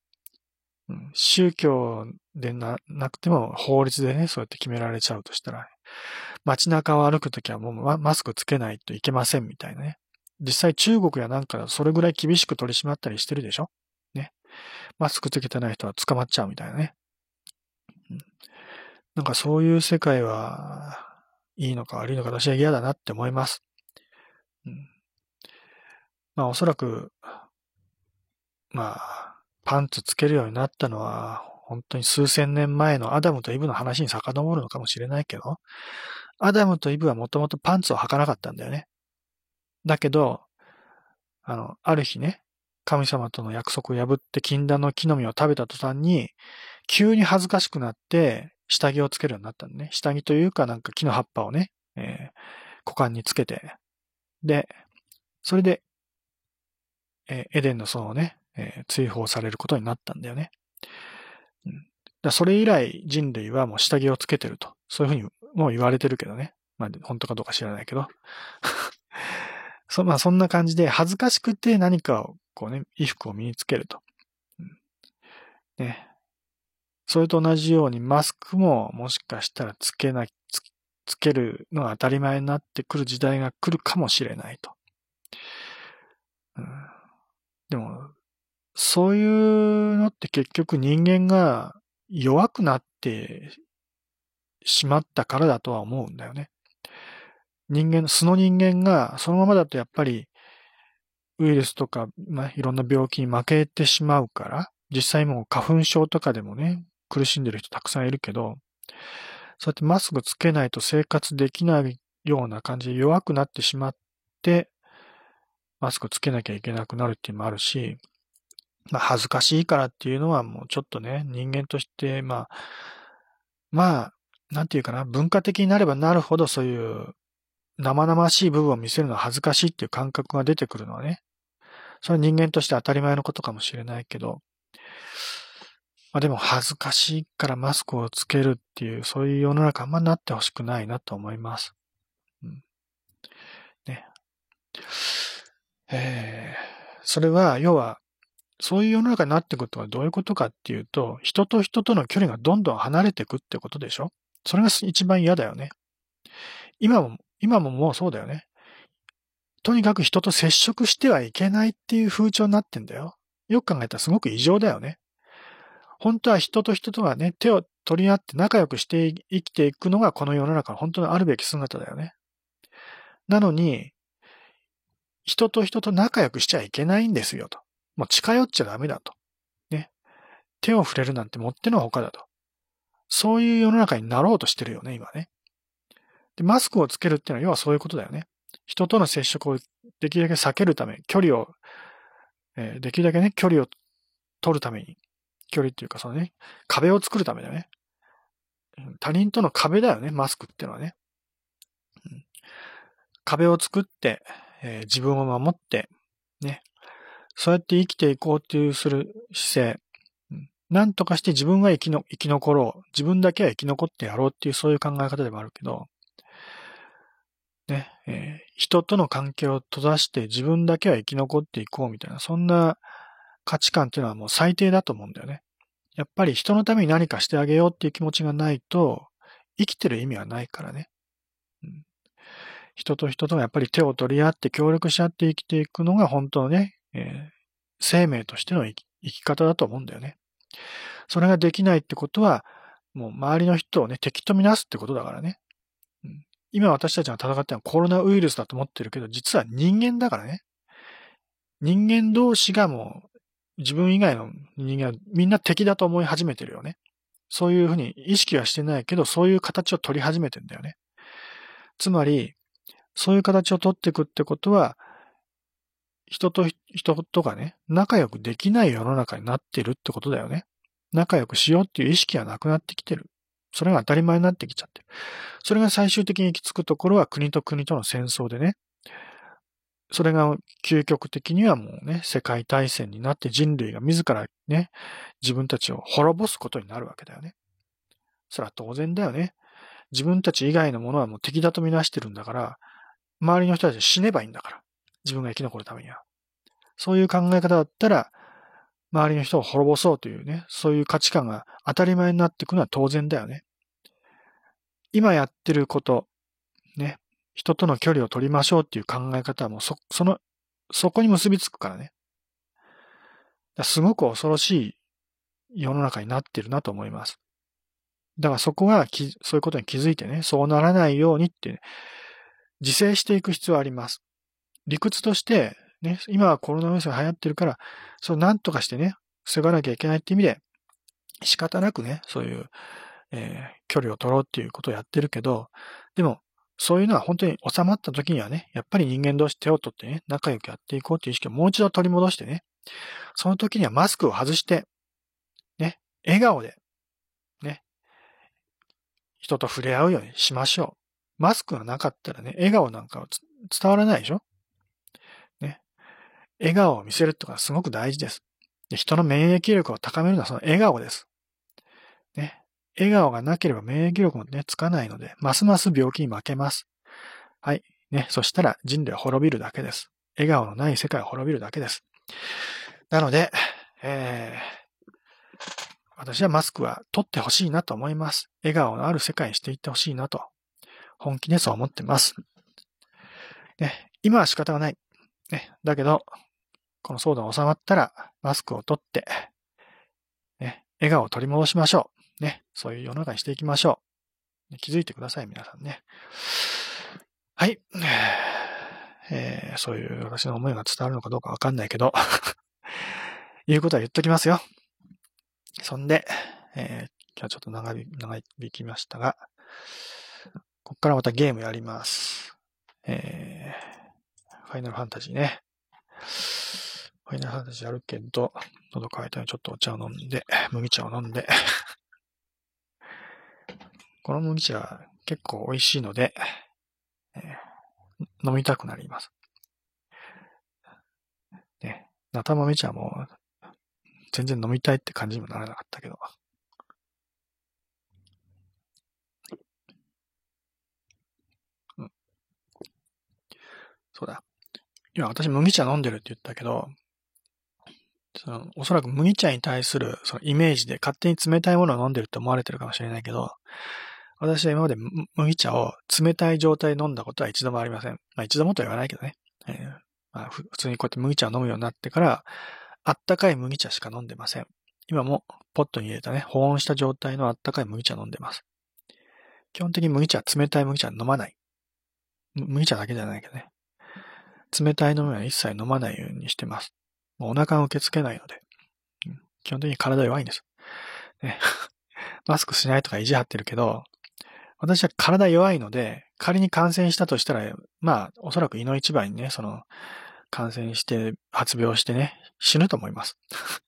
宗教でななくても法律でね、そうやって決められちゃうとしたら、街中を歩くときはもうマスクつけないといけませんみたいなね。実際中国やなんかそれぐらい厳しく取り締まったりしてるでしょ？ね。マスクつけてない人は捕まっちゃうみたいなね。なんかそういう世界はいいのか悪いのか私は嫌だなって思います。まあおそらく、まあ、パンツつけるようになったのは、本当に数千年前のアダムとイブの話に遡るのかもしれないけど、アダムとイブはもともとパンツを履かなかったんだよね。だけど、あの、ある日ね、神様との約束を破って禁断の木の実を食べた途端に、急に恥ずかしくなって、下着をつけるようになったんだね。下着というかなんか木の葉っぱをね、えー、股間につけて、で、それでえエデンの園をね、え追放されることになったんだよね。だそれ以来人類はもう下着をつけてると。そういうふうにもう言われてるけどね。まあ本当かどうか知らないけど。[laughs] そまあそんな感じで恥ずかしくて何かをこうね、衣服を身につけると。うん、ね。それと同じようにマスクももしかしたらつけなつ、つけるのが当たり前になってくる時代が来るかもしれないと。でも、そういうのって結局人間が弱くなってしまったからだとは思うんだよね。人間、素の人間がそのままだとやっぱりウイルスとか、まあ、いろんな病気に負けてしまうから、実際もう花粉症とかでもね、苦しんでる人たくさんいるけど、そうやってマスクつけないと生活できないような感じで弱くなってしまって、マスクつけなきゃいけなくなるっていうのもあるし、まあ恥ずかしいからっていうのはもうちょっとね、人間として、まあ、まあ、なんていうかな、文化的になればなるほどそういう生々しい部分を見せるのは恥ずかしいっていう感覚が出てくるのはね、それは人間として当たり前のことかもしれないけど、まあでも恥ずかしいからマスクをつけるっていう、そういう世の中あんまなってほしくないなと思います。うん。ね。えー、それは、要は、そういう世の中になっていくとはどういうことかっていうと、人と人との距離がどんどん離れていくってことでしょ？それが一番嫌だよね。今も、今ももうそうだよね。とにかく人と接触してはいけないっていう風潮になってんだよ。よく考えたらすごく異常だよね。本当は人と人とがね、手を取り合って仲良くして生きていくのがこの世の中の本当のあるべき姿だよね。なのに、人と人と仲良くしちゃいけないんですよと。もう近寄っちゃダメだと。ね。手を触れるなんてもってのほかだと。そういう世の中になろうとしてるよね、今ね。で、マスクをつけるっていうのは要はそういうことだよね。人との接触をできるだけ避けるため、距離を、えー、できるだけね、距離を取るために、距離っていうかそのね、壁を作るためだよね。他人との壁だよね、マスクっていうのはね。うん、壁を作って、えー、自分を守って、ね、そうやって生きていこうっていうする姿勢、なんとかして自分は生きの生き残ろう。自分だけは生き残ってやろうっていうそういう考え方でもあるけど、ね、えー、人との関係を閉ざして自分だけは生き残っていこうみたいな、そんな価値観っていうのはもう最低だと思うんだよね。やっぱり人のために何かしてあげようっていう気持ちがないと、生きてる意味はないからね。人と人とがやっぱり手を取り合って協力し合って生きていくのが本当のね、えー、生命としての生き生き方だと思うんだよね。それができないってことは、もう周りの人をね、敵とみなすってことだからね。うん、今私たちが戦ってるのはコロナウイルスだと思ってるけど、実は人間だからね。人間同士がもう、自分以外の人間はみんな敵だと思い始めてるよね。そういうふうに意識はしてないけど、そういう形を取り始めてんだよね。つまり、そういう形を取っていくってことは、人と人とがね、仲良くできない世の中になってるってことだよね。仲良くしようっていう意識がなくなってきてる。それが当たり前になってきちゃってる。それが最終的に行き着くところは国と国との戦争でね、それが究極的にはもうね、世界大戦になって人類が自らね、自分たちを滅ぼすことになるわけだよね。それは当然だよね。自分たち以外のものはもう敵だとみなしてるんだから、周りの人たちは死ねばいいんだから。自分が生き残るためには。そういう考え方だったら、周りの人を滅ぼそうというね、そういう価値観が当たり前になっていくのは当然だよね。今やってること、ね、人との距離を取りましょうっていう考え方はもうそ、その、そこに結びつくからね。すごく恐ろしい世の中になってるなと思います。だからそこはそういうことに気づいてね、そうならないようにって、ね、自制していく必要はあります。理屈として、ね、今はコロナウイルスが流行ってるから、そうなんとかしてね、防がなきゃいけないって意味で、仕方なくね、そういう、えー、距離を取ろうっていうことをやってるけど、でも、そういうのは本当に収まった時にはね、やっぱり人間同士手を取ってね、仲良くやっていこうっていう意識をもう一度取り戻してね、その時にはマスクを外して、ね、笑顔で、ね、人と触れ合うようにしましょう。マスクがなかったらね、笑顔なんかは伝わらないでしょ？ね笑顔を見せるってことはすごく大事です。で人の免疫力を高めるのはその笑顔です。ね。笑顔がなければ免疫力もね、つかないので、ますます病気に負けます。はい。ね。そしたら人類は滅びるだけです。笑顔のない世界は滅びるだけです。なので、えー、私はマスクは取ってほしいなと思います。笑顔のある世界にしていってほしいなと、本気でそう思ってます。ね、今は仕方がない。ね、だけど、この騒動が収まったら、マスクを取って、ね、笑顔を取り戻しましょう。ね、そういう世の中にしていきましょう。気づいてください、皆さんね。はい。えー、そういう私の思いが伝わるのかどうかわかんないけど [laughs] 言うことは言っときますよ。そんで、えー、今日はちょっと長引きましたが、ここからまたゲームやります。えー、ファイナルファンタジーね。ファイナルファンタジーあるけど、喉乾いたらちょっとお茶を飲んで、麦茶を飲んで、[laughs] この麦茶結構美味しいので、えー、飲みたくなります。ね、ナタ豆茶も全然飲みたいって感じにもならなかったけど。そうだ。今私麦茶飲んでるって言ったけど、そのおそらく麦茶に対するそのイメージで勝手に冷たいものを飲んでるって思われてるかもしれないけど、私は今まで麦茶を冷たい状態で飲んだことは一度もありません。まあ一度もとは言わないけどね。えー、まあ、普通にこうやって麦茶を飲むようになってから、あったかい麦茶しか飲んでません。今もポットに入れたね、保温した状態のあったかい麦茶飲んでます。基本的に麦茶、冷たい麦茶飲まない。麦茶だけじゃないけどね。冷たい飲みは一切飲まないようにしてます。もうお腹が受け付けないので、基本的に体弱いんです。ね、[laughs] マスクしないとか意地張ってるけど、私は体弱いので、仮に感染したとしたら、まあ、おそらく胃の一番にね、その、感染して、発病してね、死ぬと思います。[laughs]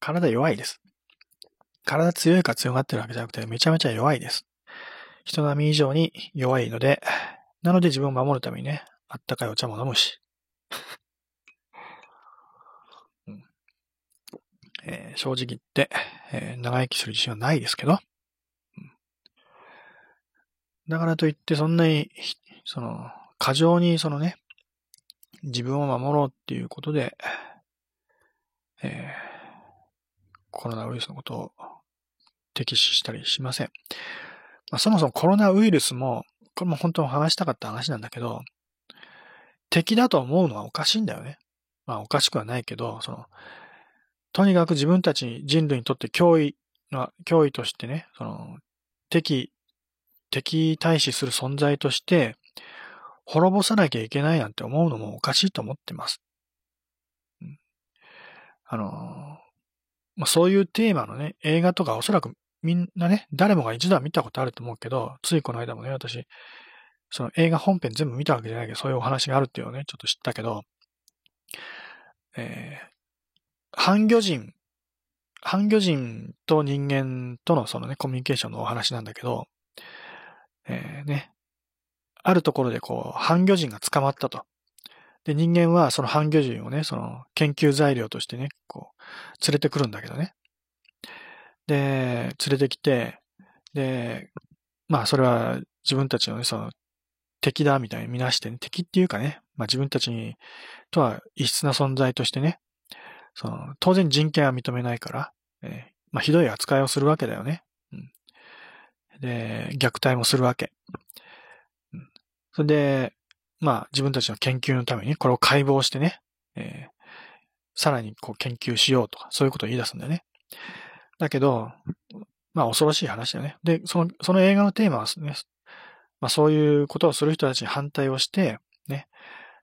体弱いです。体強いか強がってるわけじゃなくて、めちゃめちゃ弱いです。人並み以上に弱いので、なので自分を守るためにね、あったかいお茶も飲むし。正直言って、えー、長生きする自信はないですけど、うん、だからといってそんなに、その、過剰にそのね、自分を守ろうっていうことで、えー、コロナウイルスのことを敵視したりしません。まあ、そもそもコロナウイルスも、これも本当に話したかった話なんだけど、敵だと思うのはおかしいんだよね。まあおかしくはないけど、その、とにかく自分たち人類にとって脅威の、脅威としてね、その、敵、敵対視する存在として、滅ぼさなきゃいけないなんて思うのもおかしいと思ってます。うん、あの、まあ、そういうテーマのね、映画とかおそらくみんなね、誰もが一度は見たことあると思うけど、ついこの間もね、私、その映画本編全部見たわけじゃないけど、そういうお話があるっていうのをね、ちょっと知ったけど、えー、半魚人、半魚人と人間とのそのね、コミュニケーションのお話なんだけど、えー、ね、あるところでこう、半魚人が捕まったと。で、人間はその半魚人をね、その研究材料としてね、こう、連れてくるんだけどね。で、連れてきて、で、まあそれは自分たちのね、その敵だみたいに見なしてね、敵っていうかね、まあ自分たちに、とは異質な存在としてね、その、当然人権は認めないから、えー、まあひどい扱いをするわけだよね。うん、で、虐待もするわけ。うん、それで、まあ自分たちの研究のためにこれを解剖してね、えー、さらにこう研究しようとか、そういうことを言い出すんだよね。だけど、まあ恐ろしい話だよね。で、その、その映画のテーマはね、まあそういうことをする人たちに反対をして、ね、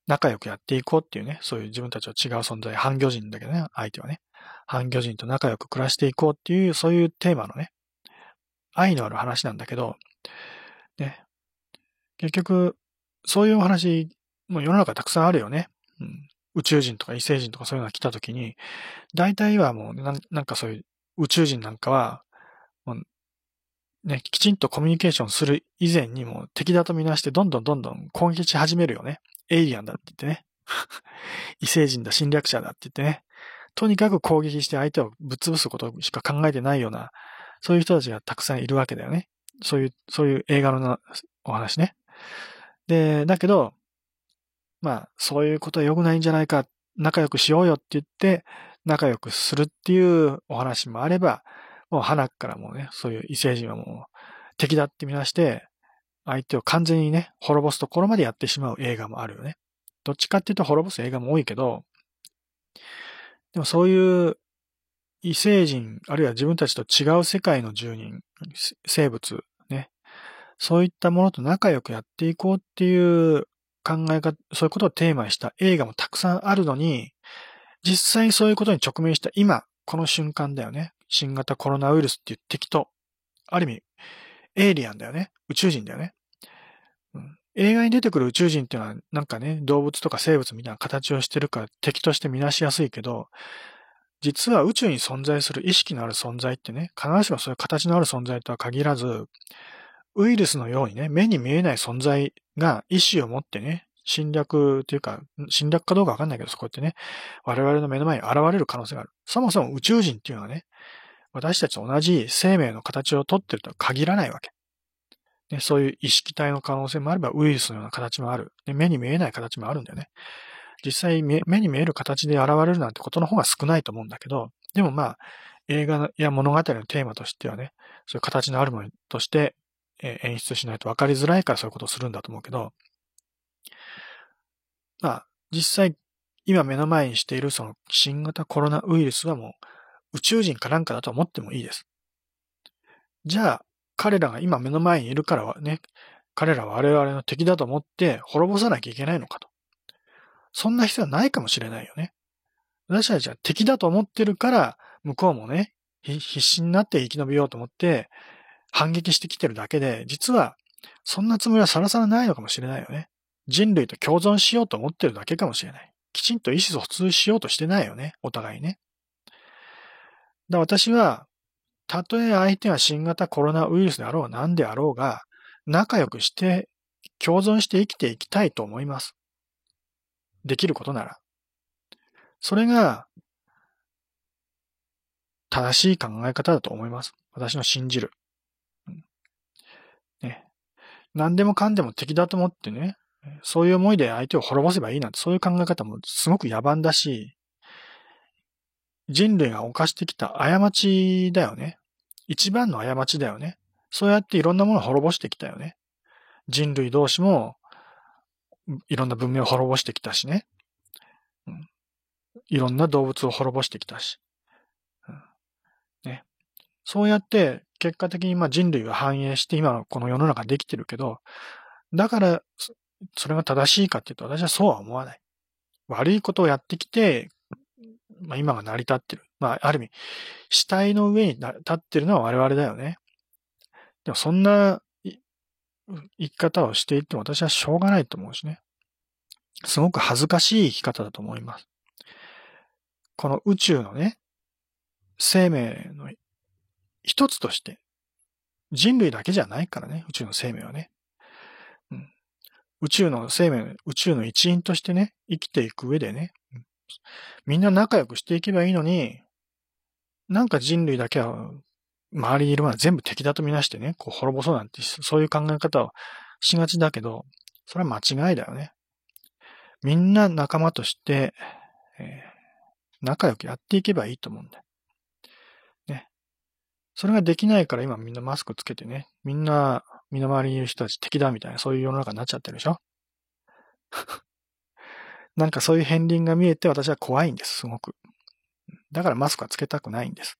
仲良くやっていこうっていうね、そういう自分たちは違う存在、反魚人だけどね、相手はね、反魚人と仲良く暮らしていこうっていう、そういうテーマのね、愛のある話なんだけど、ね、結局、そういうお話、もう世の中たくさんあるよね。うん、宇宙人とか異星人とかそういうのが来た時に、大体はもうな、なんかそういう宇宙人なんかは、ね、きちんとコミュニケーションする以前にも敵だとみなしてどんどんどんどん攻撃し始めるよね。エイリアンだって言ってね。[laughs] 異星人だ、侵略者だって言ってね。とにかく攻撃して相手をぶっ潰すことしか考えてないような、そういう人たちがたくさんいるわけだよね。そういう、そういう映画のお話ね。で、だけど、まあ、そういうことは良くないんじゃないか、仲良くしようよって言って、仲良くするっていうお話もあれば、もう花からもね、そういう異星人はもう敵だってみなして、相手を完全にね、滅ぼすところまでやってしまう映画もあるよね。どっちかっていうと滅ぼす映画も多いけど、でもそういう異星人、あるいは自分たちと違う世界の住人、生物、ね。そういったものと仲良くやっていこうっていう考え方、そういうことをテーマにした映画もたくさんあるのに、実際にそういうことに直面した今、この瞬間だよね。新型コロナウイルスっていう敵と、ある意味、エイリアンだよね。宇宙人だよね。うん、映画に出てくる宇宙人っていうのは、なんかね、動物とか生物みたいな形をしてるから敵として見なしやすいけど、実は宇宙に存在する意識のある存在ってね、必ずしもそういう形のある存在とは限らず、ウイルスのようにね、目に見えない存在が意志を持ってね、侵略というか、侵略かどうかわかんないけど、そこってね、我々の目の前に現れる可能性がある。そもそも宇宙人っていうのはね、私たちと同じ生命の形をとってるとは限らないわけ。ね、そういう意識体の可能性もあれば、ウイルスのような形もある。ね、目に見えない形もあるんだよね。実際目に見える形で現れるなんてことの方が少ないと思うんだけど、でもまあ、映画や物語のテーマとしてはね、そういう形のあるものとして演出しないと分かりづらいからそういうことをするんだと思うけど、まあ、実際、今目の前にしているその新型コロナウイルスはもう宇宙人かなんかだと思ってもいいです。じゃあ、彼らが今目の前にいるからはね、彼らは我々の敵だと思って滅ぼさなきゃいけないのかと。そんな必要はないかもしれないよね。私たちは敵だと思ってるから、向こうもね、必死になって生き延びようと思って反撃してきてるだけで、実はそんなつもりはさらさらないのかもしれないよね。人類と共存しようと思ってるだけかもしれない。きちんと意思疎通しようとしてないよね。お互いね。だ私は、たとえ相手が新型コロナウイルスであろう何であろうが、仲良くして共存して生きていきたいと思います。できることなら。それが、正しい考え方だと思います。私の信じる。ね。何でもかんでも敵だと思ってね、そういう思いで相手を滅ぼせばいいなんて、そういう考え方もすごく野蛮だし、人類が犯してきた過ちだよね。一番の過ちだよね。そうやっていろんなものを滅ぼしてきたよね。人類同士もいろんな文明を滅ぼしてきたしね。うん、いろんな動物を滅ぼしてきたし。うん、ね。そうやって結果的にまあ人類が繁栄して今のこの世の中できてるけど、だからそれが正しいかっていうと私はそうは思わない。悪いことをやってきて、まあ今が成り立ってる。まあある意味、死体の上に立ってるのは我々だよね。でもそんな生き方をしていっても私はしょうがないと思うしね。すごく恥ずかしい生き方だと思います。この宇宙のね、生命の一つとして、人類だけじゃないからね、宇宙の生命はね。うん、宇宙の生命、宇宙の一員としてね、生きていく上でね、みんな仲良くしていけばいいのに、なんか人類だけは周りにいるものは全部敵だとみなしてね、こう滅ぼそうなんて、そういう考え方をしがちだけど、それは間違いだよね。みんな仲間として、えー、仲良くやっていけばいいと思うんだよ。ね。それができないから今みんなマスクつけてね、みんな身の回りにいる人たち敵だみたいな、そういう世の中になっちゃってるでしょなんかそういう片鱗が見えて私は怖いんです、すごく。だからマスクはつけたくないんです。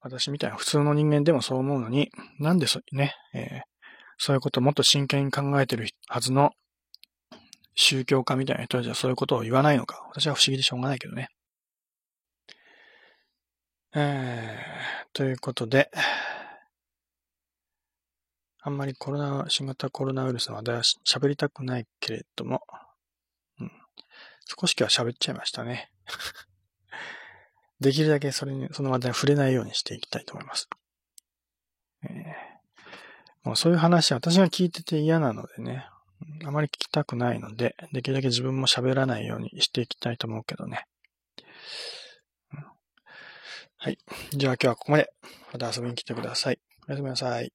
私みたいな普通の人間でもそう思うのに、なんでそ、ね、えー、そういうことをもっと真剣に考えてるはずの宗教家みたいな人たちはそういうことを言わないのか。私は不思議でしょうがないけどね。えー、ということで、あんまりコロナ、新型コロナウイルスの話題は喋りたくないけれども、うん、少し今日は喋っちゃいましたね。[laughs] できるだけそれに、その話題に触れないようにしていきたいと思います。えー、もうそういう話は、私が聞いてて嫌なのでね、あまり聞きたくないので、できるだけ自分も喋らないようにしていきたいと思うけどね。はい。じゃあ今日はここまで。また遊びに来てください。おやすみなさい。